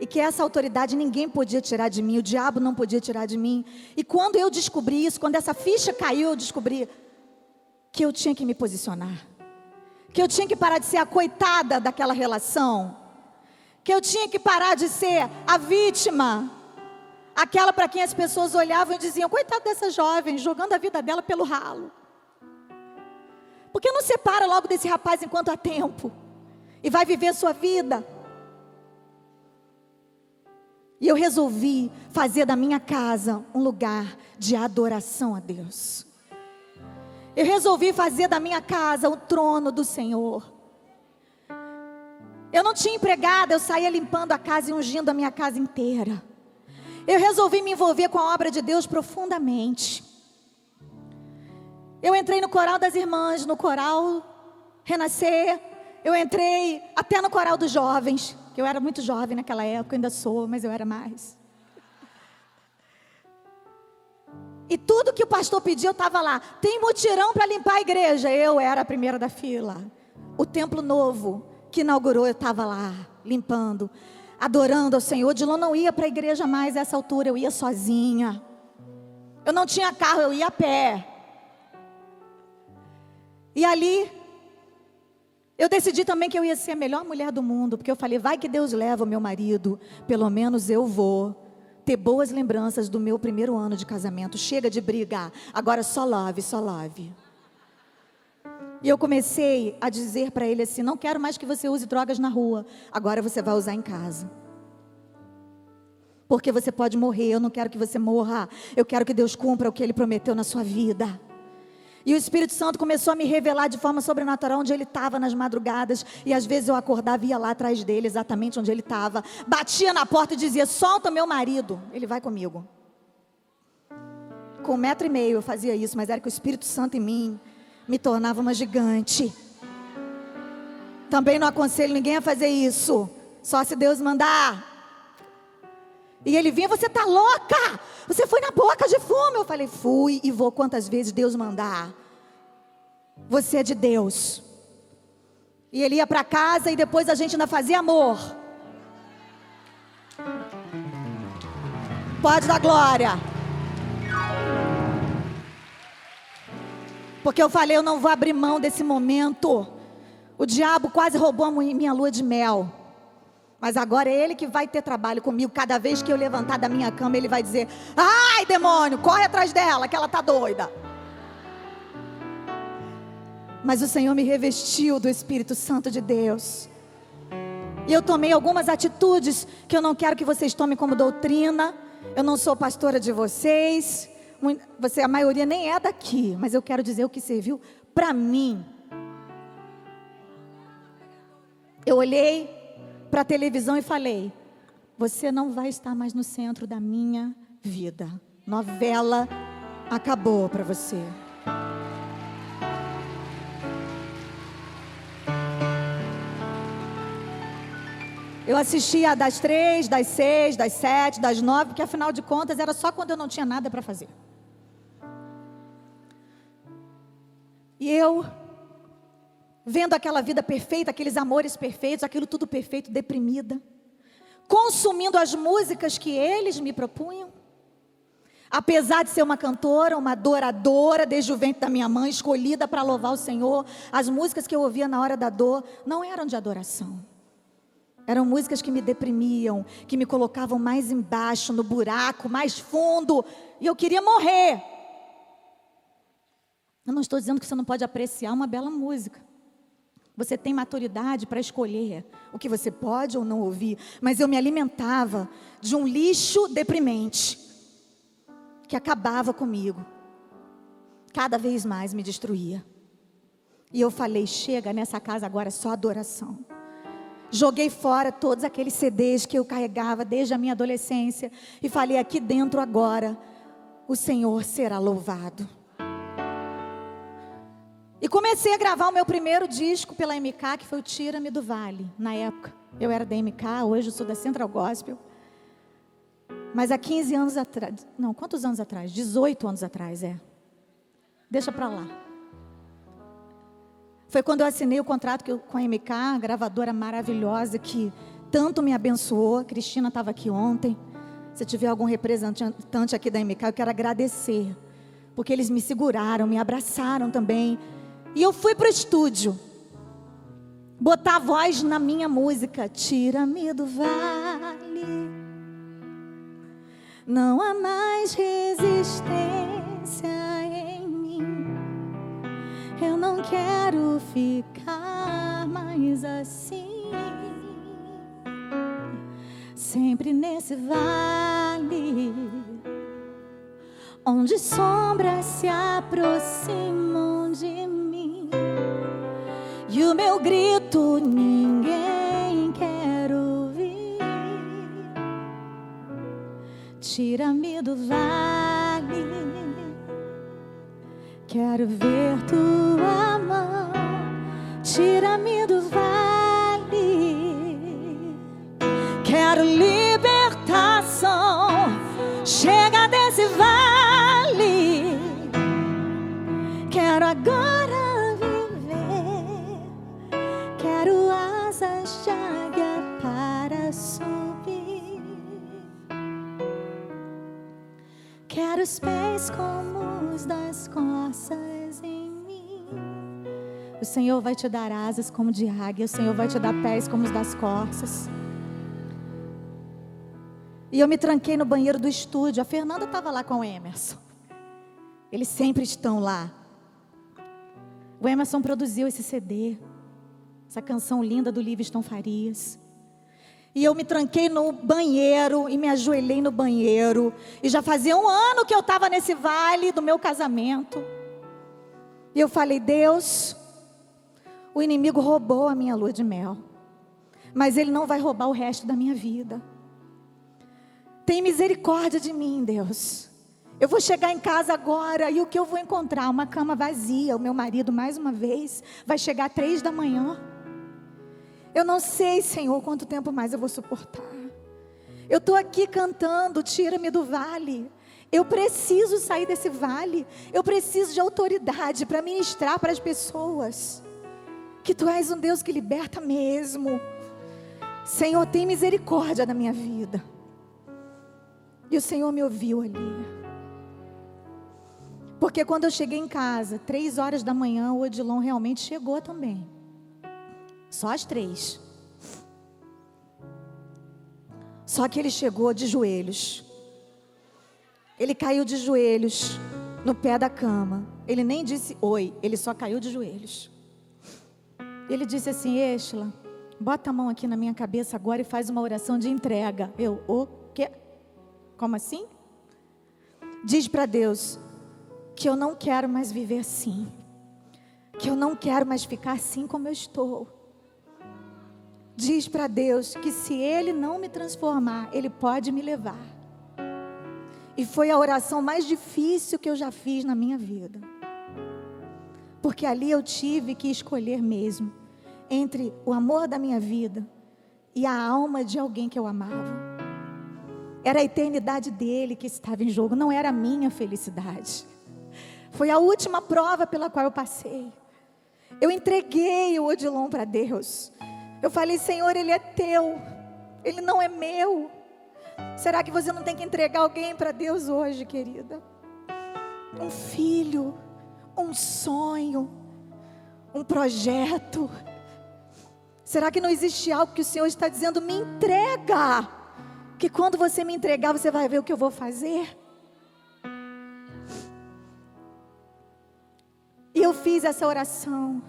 E que essa autoridade ninguém podia tirar de mim, o diabo não podia tirar de mim. E quando eu descobri isso, quando essa ficha caiu, eu descobri que eu tinha que me posicionar. Que eu tinha que parar de ser a coitada daquela relação. Que eu tinha que parar de ser a vítima Aquela para quem as pessoas olhavam e diziam: coitada dessa jovem, jogando a vida dela pelo ralo. Por que não separa logo desse rapaz enquanto há tempo? E vai viver sua vida. E eu resolvi fazer da minha casa um lugar de adoração a Deus. Eu resolvi fazer da minha casa o trono do Senhor. Eu não tinha empregada, eu saía limpando a casa e ungindo a minha casa inteira eu resolvi me envolver com a obra de Deus profundamente. Eu entrei no coral das irmãs, no coral Renascer. Eu entrei até no coral dos jovens, que eu era muito jovem naquela época, ainda sou, mas eu era mais. E tudo que o pastor pediu, eu estava lá. Tem mutirão para limpar a igreja. Eu era a primeira da fila. O templo novo que inaugurou, eu estava lá, limpando adorando ao Senhor. Dilon não ia para a igreja mais a essa altura, eu ia sozinha. Eu não tinha carro, eu ia a pé. E ali, eu decidi também que eu ia ser a melhor mulher do mundo, porque eu falei: vai que Deus leva o meu marido, pelo menos eu vou ter boas lembranças do meu primeiro ano de casamento. Chega de brigar, agora só love, só love. E eu comecei a dizer para ele assim: não quero mais que você use drogas na rua, agora você vai usar em casa. Porque você pode morrer, eu não quero que você morra, eu quero que Deus cumpra o que ele prometeu na sua vida. E o Espírito Santo começou a me revelar de forma sobrenatural onde ele estava nas madrugadas. E às vezes eu acordava e ia lá atrás dele, exatamente onde ele estava. Batia na porta e dizia: Solta meu marido, ele vai comigo. Com um metro e meio eu fazia isso, mas era que o Espírito Santo em mim me tornava uma gigante. Também não aconselho ninguém a fazer isso, só se Deus mandar. E ele vinha, você tá louca? Você foi na boca de fumo. Eu falei, fui e vou quantas vezes Deus mandar. Você é de Deus. E ele ia para casa e depois a gente ainda fazia amor. Pode dar glória. Porque eu falei, eu não vou abrir mão desse momento. O diabo quase roubou a minha lua de mel. Mas agora é ele que vai ter trabalho comigo. Cada vez que eu levantar da minha cama, ele vai dizer: Ai, demônio, corre atrás dela, que ela tá doida. Mas o Senhor me revestiu do Espírito Santo de Deus. E eu tomei algumas atitudes que eu não quero que vocês tomem como doutrina. Eu não sou pastora de vocês você, a maioria nem é daqui, mas eu quero dizer o que serviu para mim. Eu olhei para a televisão e falei: Você não vai estar mais no centro da minha vida. Novela acabou para você. Eu assistia das três, das seis, das sete, das nove, porque afinal de contas era só quando eu não tinha nada para fazer. E eu, vendo aquela vida perfeita, aqueles amores perfeitos, aquilo tudo perfeito, deprimida, consumindo as músicas que eles me propunham. Apesar de ser uma cantora, uma adoradora desde o ventre da minha mãe, escolhida para louvar o Senhor, as músicas que eu ouvia na hora da dor não eram de adoração. Eram músicas que me deprimiam, que me colocavam mais embaixo, no buraco, mais fundo, e eu queria morrer. Eu não estou dizendo que você não pode apreciar uma bela música. Você tem maturidade para escolher o que você pode ou não ouvir. Mas eu me alimentava de um lixo deprimente que acabava comigo. Cada vez mais me destruía. E eu falei: chega, nessa casa agora é só adoração. Joguei fora todos aqueles CDs que eu carregava desde a minha adolescência e falei: aqui dentro agora o Senhor será louvado. E comecei a gravar o meu primeiro disco pela MK, que foi o Tira-me do Vale, na época. Eu era da MK, hoje eu sou da Central Gospel. Mas há 15 anos atrás, não, quantos anos atrás? 18 anos atrás, é. Deixa para lá. Foi quando eu assinei o contrato com a MK, a gravadora maravilhosa que tanto me abençoou. A Cristina estava aqui ontem. Se tiver algum representante aqui da MK, eu quero agradecer. Porque eles me seguraram, me abraçaram também e eu fui para o estúdio. Botar a voz na minha música. Tira-me do vale. Não há mais resistência. Eu não quero ficar mais assim. Sempre nesse vale onde sombras se aproximam de mim e o meu grito ninguém quer ouvir. Tira-me do vale, quero ver tua mão. Tira-me do vale, quero libertação. Chega desse vale. Quero agora Quero os pés como os das corças em mim. O Senhor vai te dar asas como de águia. O Senhor vai te dar pés como os das corças. E eu me tranquei no banheiro do estúdio. A Fernanda estava lá com o Emerson. Eles sempre estão lá. O Emerson produziu esse CD, essa canção linda do Livingston Farias. E eu me tranquei no banheiro e me ajoelhei no banheiro. E já fazia um ano que eu estava nesse vale do meu casamento. E eu falei: Deus, o inimigo roubou a minha lua de mel, mas ele não vai roubar o resto da minha vida. Tem misericórdia de mim, Deus. Eu vou chegar em casa agora e o que eu vou encontrar? Uma cama vazia. O meu marido, mais uma vez, vai chegar às três da manhã. Eu não sei, Senhor, quanto tempo mais eu vou suportar. Eu estou aqui cantando, tira-me do vale. Eu preciso sair desse vale. Eu preciso de autoridade para ministrar para as pessoas. Que tu és um Deus que liberta mesmo. Senhor, tem misericórdia na minha vida. E o Senhor me ouviu ali. Porque quando eu cheguei em casa, três horas da manhã, o Odilon realmente chegou também. Só às três. Só que ele chegou de joelhos. Ele caiu de joelhos no pé da cama. Ele nem disse oi, ele só caiu de joelhos. Ele disse assim: Estela, bota a mão aqui na minha cabeça agora e faz uma oração de entrega. Eu, o quê? Como assim? Diz para Deus: que eu não quero mais viver assim, que eu não quero mais ficar assim como eu estou. Diz para Deus que se Ele não me transformar, Ele pode me levar. E foi a oração mais difícil que eu já fiz na minha vida. Porque ali eu tive que escolher mesmo entre o amor da minha vida e a alma de alguém que eu amava. Era a eternidade dele que estava em jogo, não era a minha felicidade. Foi a última prova pela qual eu passei. Eu entreguei o Odilon para Deus. Eu falei, Senhor, ele é teu, ele não é meu. Será que você não tem que entregar alguém para Deus hoje, querida? Um filho, um sonho, um projeto. Será que não existe algo que o Senhor está dizendo, me entrega? Que quando você me entregar, você vai ver o que eu vou fazer? E eu fiz essa oração.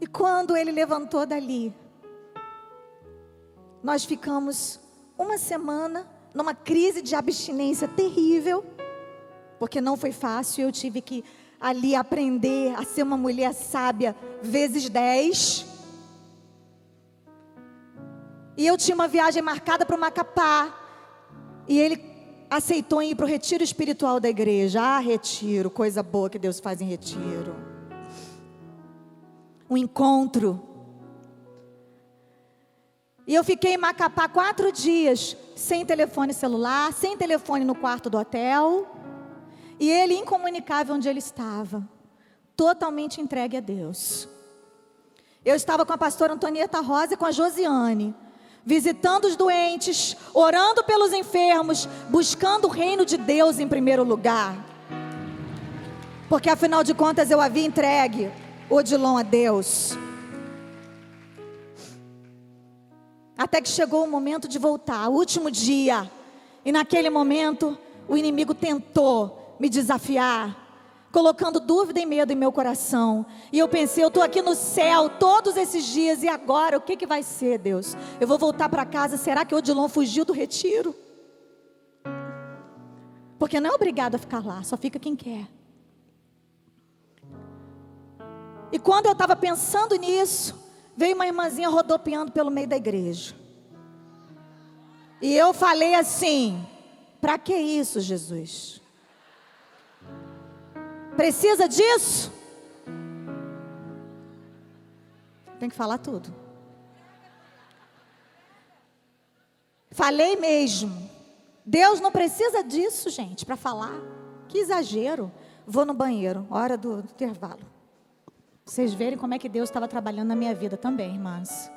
E quando ele levantou dali, nós ficamos uma semana numa crise de abstinência terrível, porque não foi fácil, eu tive que ali aprender a ser uma mulher sábia vezes dez. E eu tinha uma viagem marcada para o Macapá, e ele aceitou ir para o retiro espiritual da igreja. Ah, retiro, coisa boa que Deus faz em retiro. Um encontro. E eu fiquei em Macapá quatro dias, sem telefone celular, sem telefone no quarto do hotel. E ele incomunicável onde ele estava, totalmente entregue a Deus. Eu estava com a pastora Antonieta Rosa e com a Josiane visitando os doentes, orando pelos enfermos, buscando o reino de Deus em primeiro lugar. Porque afinal de contas eu havia entregue Odilon a Deus. Até que chegou o momento de voltar, o último dia. E naquele momento, o inimigo tentou me desafiar colocando dúvida e medo em meu coração. E eu pensei, eu estou aqui no céu todos esses dias, e agora o que, que vai ser, Deus? Eu vou voltar para casa, será que Odilon fugiu do retiro? Porque não é obrigado a ficar lá, só fica quem quer. E quando eu estava pensando nisso, veio uma irmãzinha rodopiando pelo meio da igreja. E eu falei assim: para que isso, Jesus? Precisa disso? Tem que falar tudo. Falei mesmo. Deus não precisa disso, gente, para falar. Que exagero. Vou no banheiro, hora do, intervalo. Vocês verem como é que Deus estava trabalhando na minha vida também, irmãs.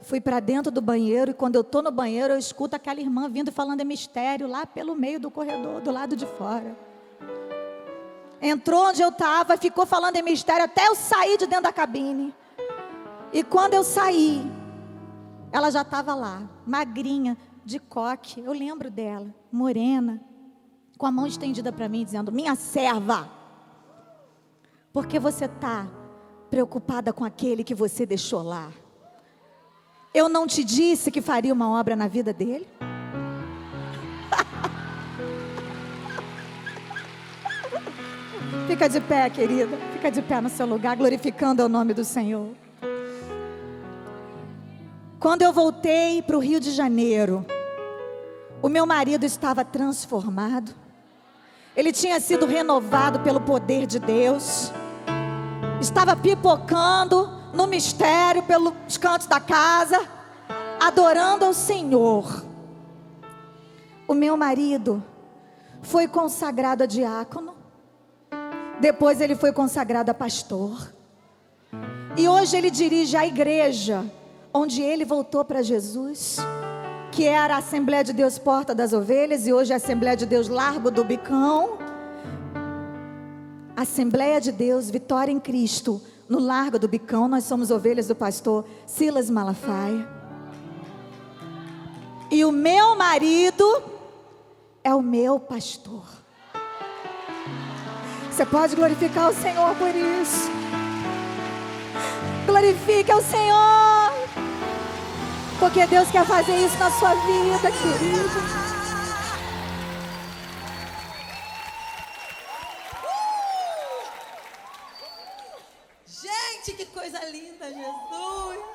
Fui para dentro do banheiro e quando eu estou no banheiro eu escuto aquela irmã vindo falando em mistério lá pelo meio do corredor, do lado de fora entrou onde eu estava, ficou falando em mistério até eu sair de dentro da cabine. E quando eu saí, ela já estava lá, magrinha, de coque. Eu lembro dela, morena, com a mão estendida para mim, dizendo: Minha serva, porque você está preocupada com aquele que você deixou lá? Eu não te disse que faria uma obra na vida dele? Fica de pé, querida. Fica de pé no seu lugar, glorificando o nome do Senhor. Quando eu voltei para o Rio de Janeiro, o meu marido estava transformado. Ele tinha sido renovado pelo poder de Deus. Estava pipocando no mistério pelos cantos da casa, adorando ao Senhor. O meu marido foi consagrado a diácono. Depois ele foi consagrado a pastor. E hoje ele dirige a igreja onde ele voltou para Jesus, que era a Assembleia de Deus Porta das Ovelhas e hoje é a Assembleia de Deus Largo do Bicão. Assembleia de Deus Vitória em Cristo, no Largo do Bicão, nós somos ovelhas do pastor Silas Malafaia. E o meu marido é o meu pastor. Você pode glorificar o Senhor por isso. Glorifique ao Senhor. Porque Deus quer fazer isso na sua vida, querido. Linda, Jesus.